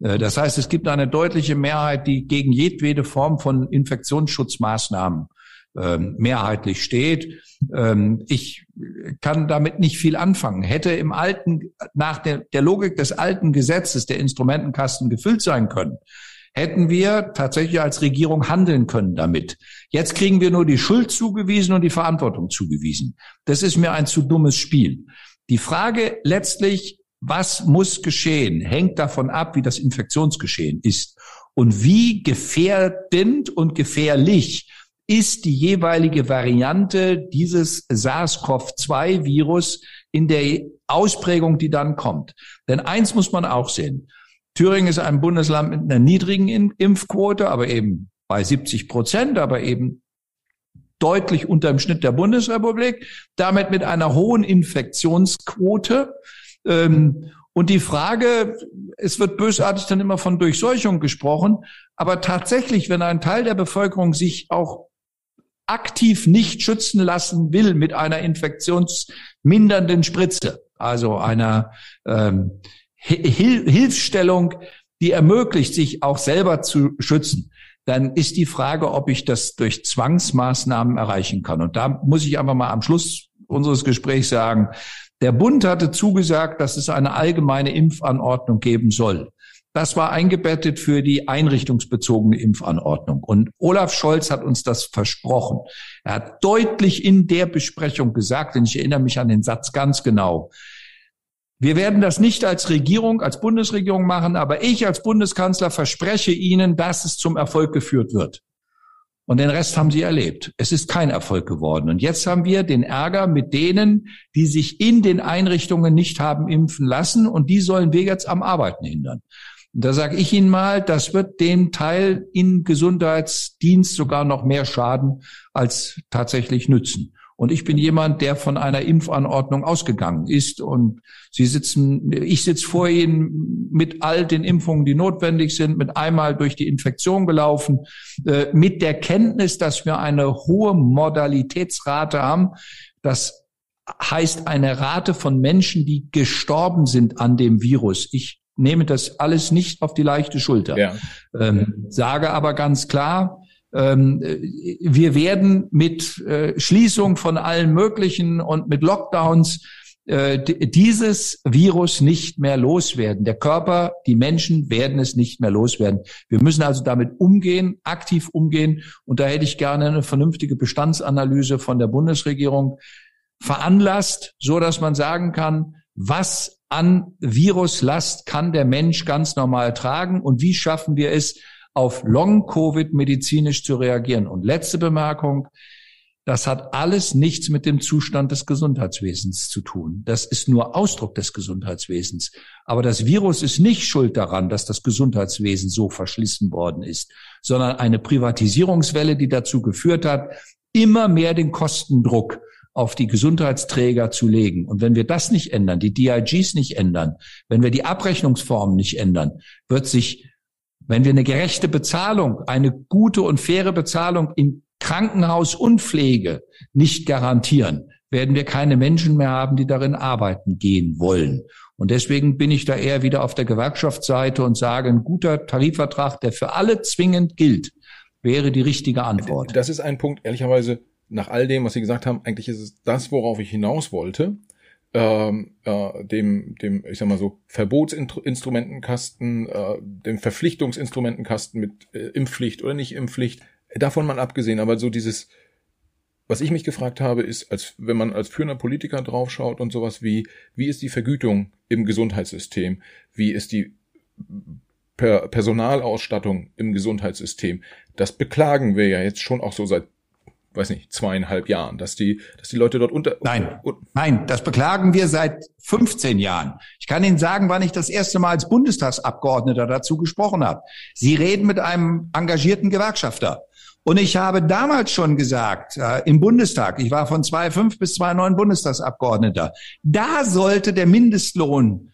Äh, das heißt, es gibt eine deutliche Mehrheit, die gegen jedwede Form von Infektionsschutzmaßnahmen ähm, mehrheitlich steht. Ähm, ich kann damit nicht viel anfangen. Hätte im alten, nach der, der Logik des alten Gesetzes der Instrumentenkasten gefüllt sein können, hätten wir tatsächlich als Regierung handeln können damit. Jetzt kriegen wir nur die Schuld zugewiesen und die Verantwortung zugewiesen. Das ist mir ein zu dummes Spiel. Die Frage letztlich, was muss geschehen, hängt davon ab, wie das Infektionsgeschehen ist und wie gefährdend und gefährlich ist die jeweilige Variante dieses SARS-CoV-2-Virus in der Ausprägung, die dann kommt. Denn eins muss man auch sehen. Thüringen ist ein Bundesland mit einer niedrigen Impfquote, aber eben bei 70 Prozent, aber eben deutlich unter dem Schnitt der Bundesrepublik, damit mit einer hohen Infektionsquote. Ähm, und die Frage, es wird bösartig dann immer von Durchseuchung gesprochen, aber tatsächlich, wenn ein Teil der Bevölkerung sich auch aktiv nicht schützen lassen will mit einer infektionsmindernden Spritze, also einer ähm, Hil Hilfsstellung, die ermöglicht, sich auch selber zu schützen, dann ist die Frage, ob ich das durch Zwangsmaßnahmen erreichen kann. Und da muss ich einfach mal am Schluss unseres Gesprächs sagen, der Bund hatte zugesagt, dass es eine allgemeine Impfanordnung geben soll. Das war eingebettet für die einrichtungsbezogene Impfanordnung. Und Olaf Scholz hat uns das versprochen. Er hat deutlich in der Besprechung gesagt, und ich erinnere mich an den Satz ganz genau, wir werden das nicht als Regierung, als Bundesregierung machen, aber ich als Bundeskanzler verspreche Ihnen, dass es zum Erfolg geführt wird. Und den Rest haben sie erlebt. Es ist kein Erfolg geworden. Und jetzt haben wir den Ärger mit denen, die sich in den Einrichtungen nicht haben impfen lassen. Und die sollen wir jetzt am Arbeiten hindern. Und da sage ich Ihnen mal, das wird den Teil in Gesundheitsdienst sogar noch mehr schaden als tatsächlich nützen. Und ich bin jemand, der von einer Impfanordnung ausgegangen ist. Und Sie sitzen, ich sitze vor Ihnen mit all den Impfungen, die notwendig sind, mit einmal durch die Infektion gelaufen, äh, mit der Kenntnis, dass wir eine hohe Modalitätsrate haben. Das heißt eine Rate von Menschen, die gestorben sind an dem Virus. Ich nehme das alles nicht auf die leichte Schulter. Ja. Ähm, sage aber ganz klar, ähm, wir werden mit äh, Schließung von allen möglichen und mit Lockdowns äh, dieses Virus nicht mehr loswerden. Der Körper, die Menschen werden es nicht mehr loswerden. Wir müssen also damit umgehen, aktiv umgehen. Und da hätte ich gerne eine vernünftige Bestandsanalyse von der Bundesregierung veranlasst, so dass man sagen kann, was an Viruslast kann der Mensch ganz normal tragen und wie schaffen wir es, auf Long-Covid medizinisch zu reagieren. Und letzte Bemerkung, das hat alles nichts mit dem Zustand des Gesundheitswesens zu tun. Das ist nur Ausdruck des Gesundheitswesens. Aber das Virus ist nicht schuld daran, dass das Gesundheitswesen so verschlissen worden ist, sondern eine Privatisierungswelle, die dazu geführt hat, immer mehr den Kostendruck auf die Gesundheitsträger zu legen. Und wenn wir das nicht ändern, die DIGs nicht ändern, wenn wir die Abrechnungsformen nicht ändern, wird sich wenn wir eine gerechte Bezahlung, eine gute und faire Bezahlung in Krankenhaus und Pflege nicht garantieren, werden wir keine Menschen mehr haben, die darin arbeiten gehen wollen. Und deswegen bin ich da eher wieder auf der Gewerkschaftsseite und sage, ein guter Tarifvertrag, der für alle zwingend gilt, wäre die richtige Antwort. Das ist ein Punkt, ehrlicherweise, nach all dem, was Sie gesagt haben, eigentlich ist es das, worauf ich hinaus wollte ähm, äh, dem, dem, ich sag mal so, Verbotsinstrumentenkasten, äh, dem Verpflichtungsinstrumentenkasten mit äh, Impfpflicht oder nicht Impfpflicht, davon mal abgesehen, aber so dieses, was ich mich gefragt habe, ist, als wenn man als führender Politiker draufschaut und sowas wie, wie ist die Vergütung im Gesundheitssystem? Wie ist die per Personalausstattung im Gesundheitssystem? Das beklagen wir ja jetzt schon auch so seit weiß nicht, zweieinhalb Jahren, dass die, dass die Leute dort unter. Nein, nein, das beklagen wir seit 15 Jahren. Ich kann Ihnen sagen, wann ich das erste Mal als Bundestagsabgeordneter dazu gesprochen habe. Sie reden mit einem engagierten Gewerkschafter. Und ich habe damals schon gesagt, äh, im Bundestag, ich war von 2005 bis 2009 Bundestagsabgeordneter, da sollte der Mindestlohn,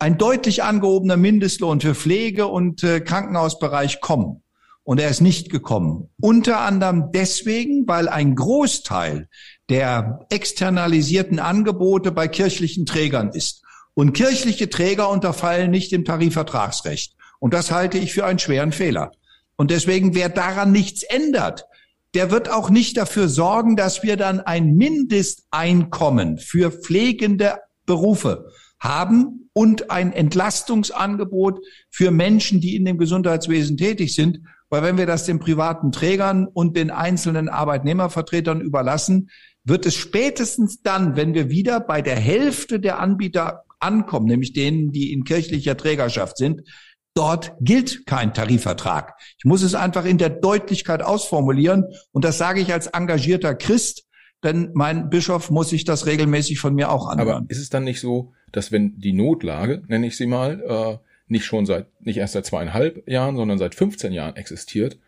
ein deutlich angehobener Mindestlohn für Pflege und äh, Krankenhausbereich kommen. Und er ist nicht gekommen. Unter anderem deswegen, weil ein Großteil der externalisierten Angebote bei kirchlichen Trägern ist. Und kirchliche Träger unterfallen nicht dem Tarifvertragsrecht. Und das halte ich für einen schweren Fehler. Und deswegen, wer daran nichts ändert, der wird auch nicht dafür sorgen, dass wir dann ein Mindesteinkommen für pflegende Berufe haben und ein Entlastungsangebot für Menschen, die in dem Gesundheitswesen tätig sind. Weil wenn wir das den privaten Trägern und den einzelnen Arbeitnehmervertretern überlassen, wird es spätestens dann, wenn wir wieder bei der Hälfte der Anbieter ankommen, nämlich denen, die in kirchlicher Trägerschaft sind, dort gilt kein Tarifvertrag. Ich muss es einfach in der Deutlichkeit ausformulieren und das sage ich als engagierter Christ, denn mein Bischof muss sich das regelmäßig von mir auch anhören. Aber ist es dann nicht so, dass wenn die Notlage, nenne ich sie mal, äh, nicht schon seit, nicht erst seit zweieinhalb Jahren, sondern seit 15 Jahren existiert,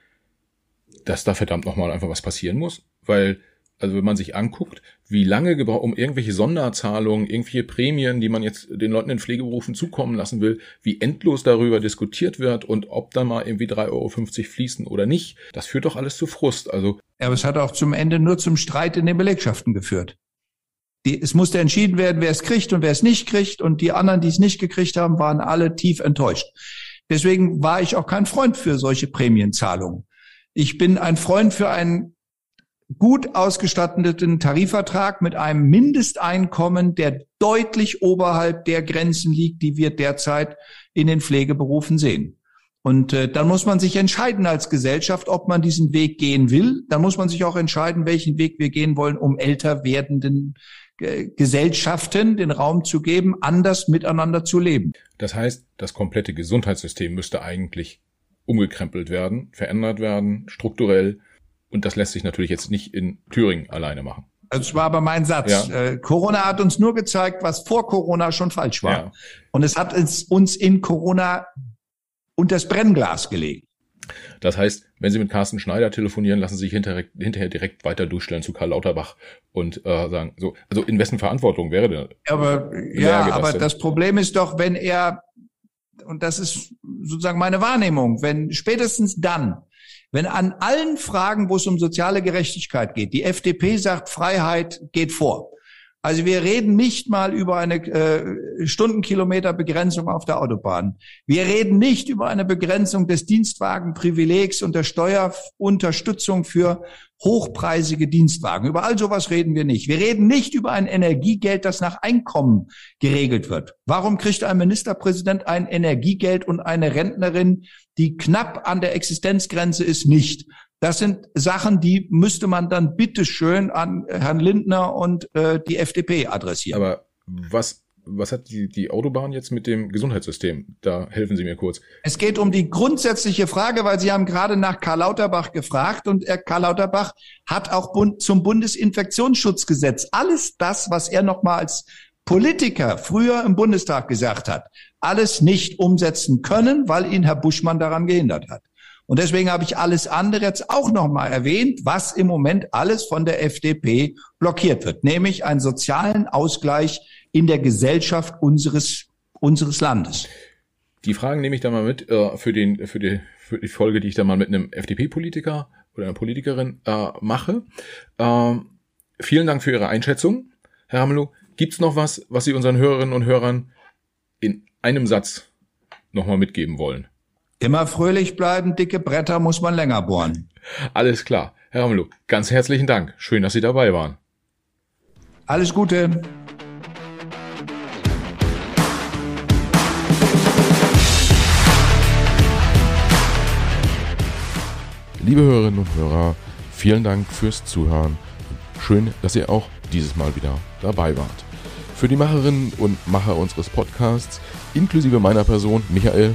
dass da verdammt nochmal einfach was passieren muss. Weil, also wenn man sich anguckt, wie lange gebraucht, um irgendwelche Sonderzahlungen, irgendwelche Prämien, die man jetzt den Leuten in Pflegeberufen zukommen lassen will, wie endlos darüber diskutiert wird und ob da mal irgendwie 3,50 Euro fließen oder nicht, das führt doch alles zu Frust. Also. Ja, aber es hat auch zum Ende nur zum Streit in den Belegschaften geführt. Die, es musste entschieden werden, wer es kriegt und wer es nicht kriegt. Und die anderen, die es nicht gekriegt haben, waren alle tief enttäuscht. Deswegen war ich auch kein Freund für solche Prämienzahlungen. Ich bin ein Freund für einen gut ausgestatteten Tarifvertrag mit einem Mindesteinkommen, der deutlich oberhalb der Grenzen liegt, die wir derzeit in den Pflegeberufen sehen. Und äh, dann muss man sich entscheiden als Gesellschaft, ob man diesen Weg gehen will. Dann muss man sich auch entscheiden, welchen Weg wir gehen wollen, um älter werdenden Gesellschaften den Raum zu geben, anders miteinander zu leben. Das heißt, das komplette Gesundheitssystem müsste eigentlich umgekrempelt werden, verändert werden, strukturell. Und das lässt sich natürlich jetzt nicht in Thüringen alleine machen. Das war aber mein Satz. Ja. Äh, Corona hat uns nur gezeigt, was vor Corona schon falsch war. Ja. Und es hat uns in Corona und das Brennglas gelegt. Das heißt, wenn Sie mit Carsten Schneider telefonieren, lassen Sie sich hinterher, hinterher direkt weiter durchstellen zu Karl Lauterbach und äh, sagen, so, also in wessen Verantwortung wäre der? Aber ja, Lage, aber das, das Problem ist doch, wenn er, und das ist sozusagen meine Wahrnehmung, wenn spätestens dann, wenn an allen Fragen, wo es um soziale Gerechtigkeit geht, die FDP sagt, Freiheit geht vor, also wir reden nicht mal über eine äh, Stundenkilometerbegrenzung auf der Autobahn. Wir reden nicht über eine Begrenzung des Dienstwagenprivilegs und der Steuerunterstützung für hochpreisige Dienstwagen. Über all sowas reden wir nicht. Wir reden nicht über ein Energiegeld, das nach Einkommen geregelt wird. Warum kriegt ein Ministerpräsident ein Energiegeld und eine Rentnerin, die knapp an der Existenzgrenze ist, nicht? Das sind Sachen, die müsste man dann bitteschön an Herrn Lindner und äh, die FDP adressieren. Aber was was hat die, die Autobahn jetzt mit dem Gesundheitssystem? Da helfen Sie mir kurz. Es geht um die grundsätzliche Frage, weil Sie haben gerade nach Karl Lauterbach gefragt und er, Karl Lauterbach hat auch Bund, zum Bundesinfektionsschutzgesetz alles das, was er noch mal als Politiker früher im Bundestag gesagt hat, alles nicht umsetzen können, weil ihn Herr Buschmann daran gehindert hat. Und deswegen habe ich alles andere jetzt auch nochmal erwähnt, was im Moment alles von der FDP blockiert wird, nämlich einen sozialen Ausgleich in der Gesellschaft unseres, unseres Landes. Die Fragen nehme ich da mal mit äh, für, den, für, die, für die Folge, die ich da mal mit einem FDP-Politiker oder einer Politikerin äh, mache. Ähm, vielen Dank für Ihre Einschätzung, Herr Hamelow. Gibt es noch was, was Sie unseren Hörerinnen und Hörern in einem Satz nochmal mitgeben wollen? Immer fröhlich bleiben, dicke Bretter muss man länger bohren. Alles klar. Herr Ramelow, ganz herzlichen Dank. Schön, dass Sie dabei waren. Alles Gute. Liebe Hörerinnen und Hörer, vielen Dank fürs Zuhören. Schön, dass ihr auch dieses Mal wieder dabei wart. Für die Macherinnen und Macher unseres Podcasts, inklusive meiner Person, Michael,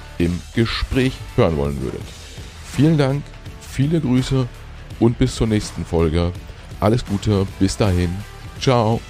im Gespräch hören wollen würdet. Vielen Dank, viele Grüße und bis zur nächsten Folge. Alles Gute, bis dahin. Ciao.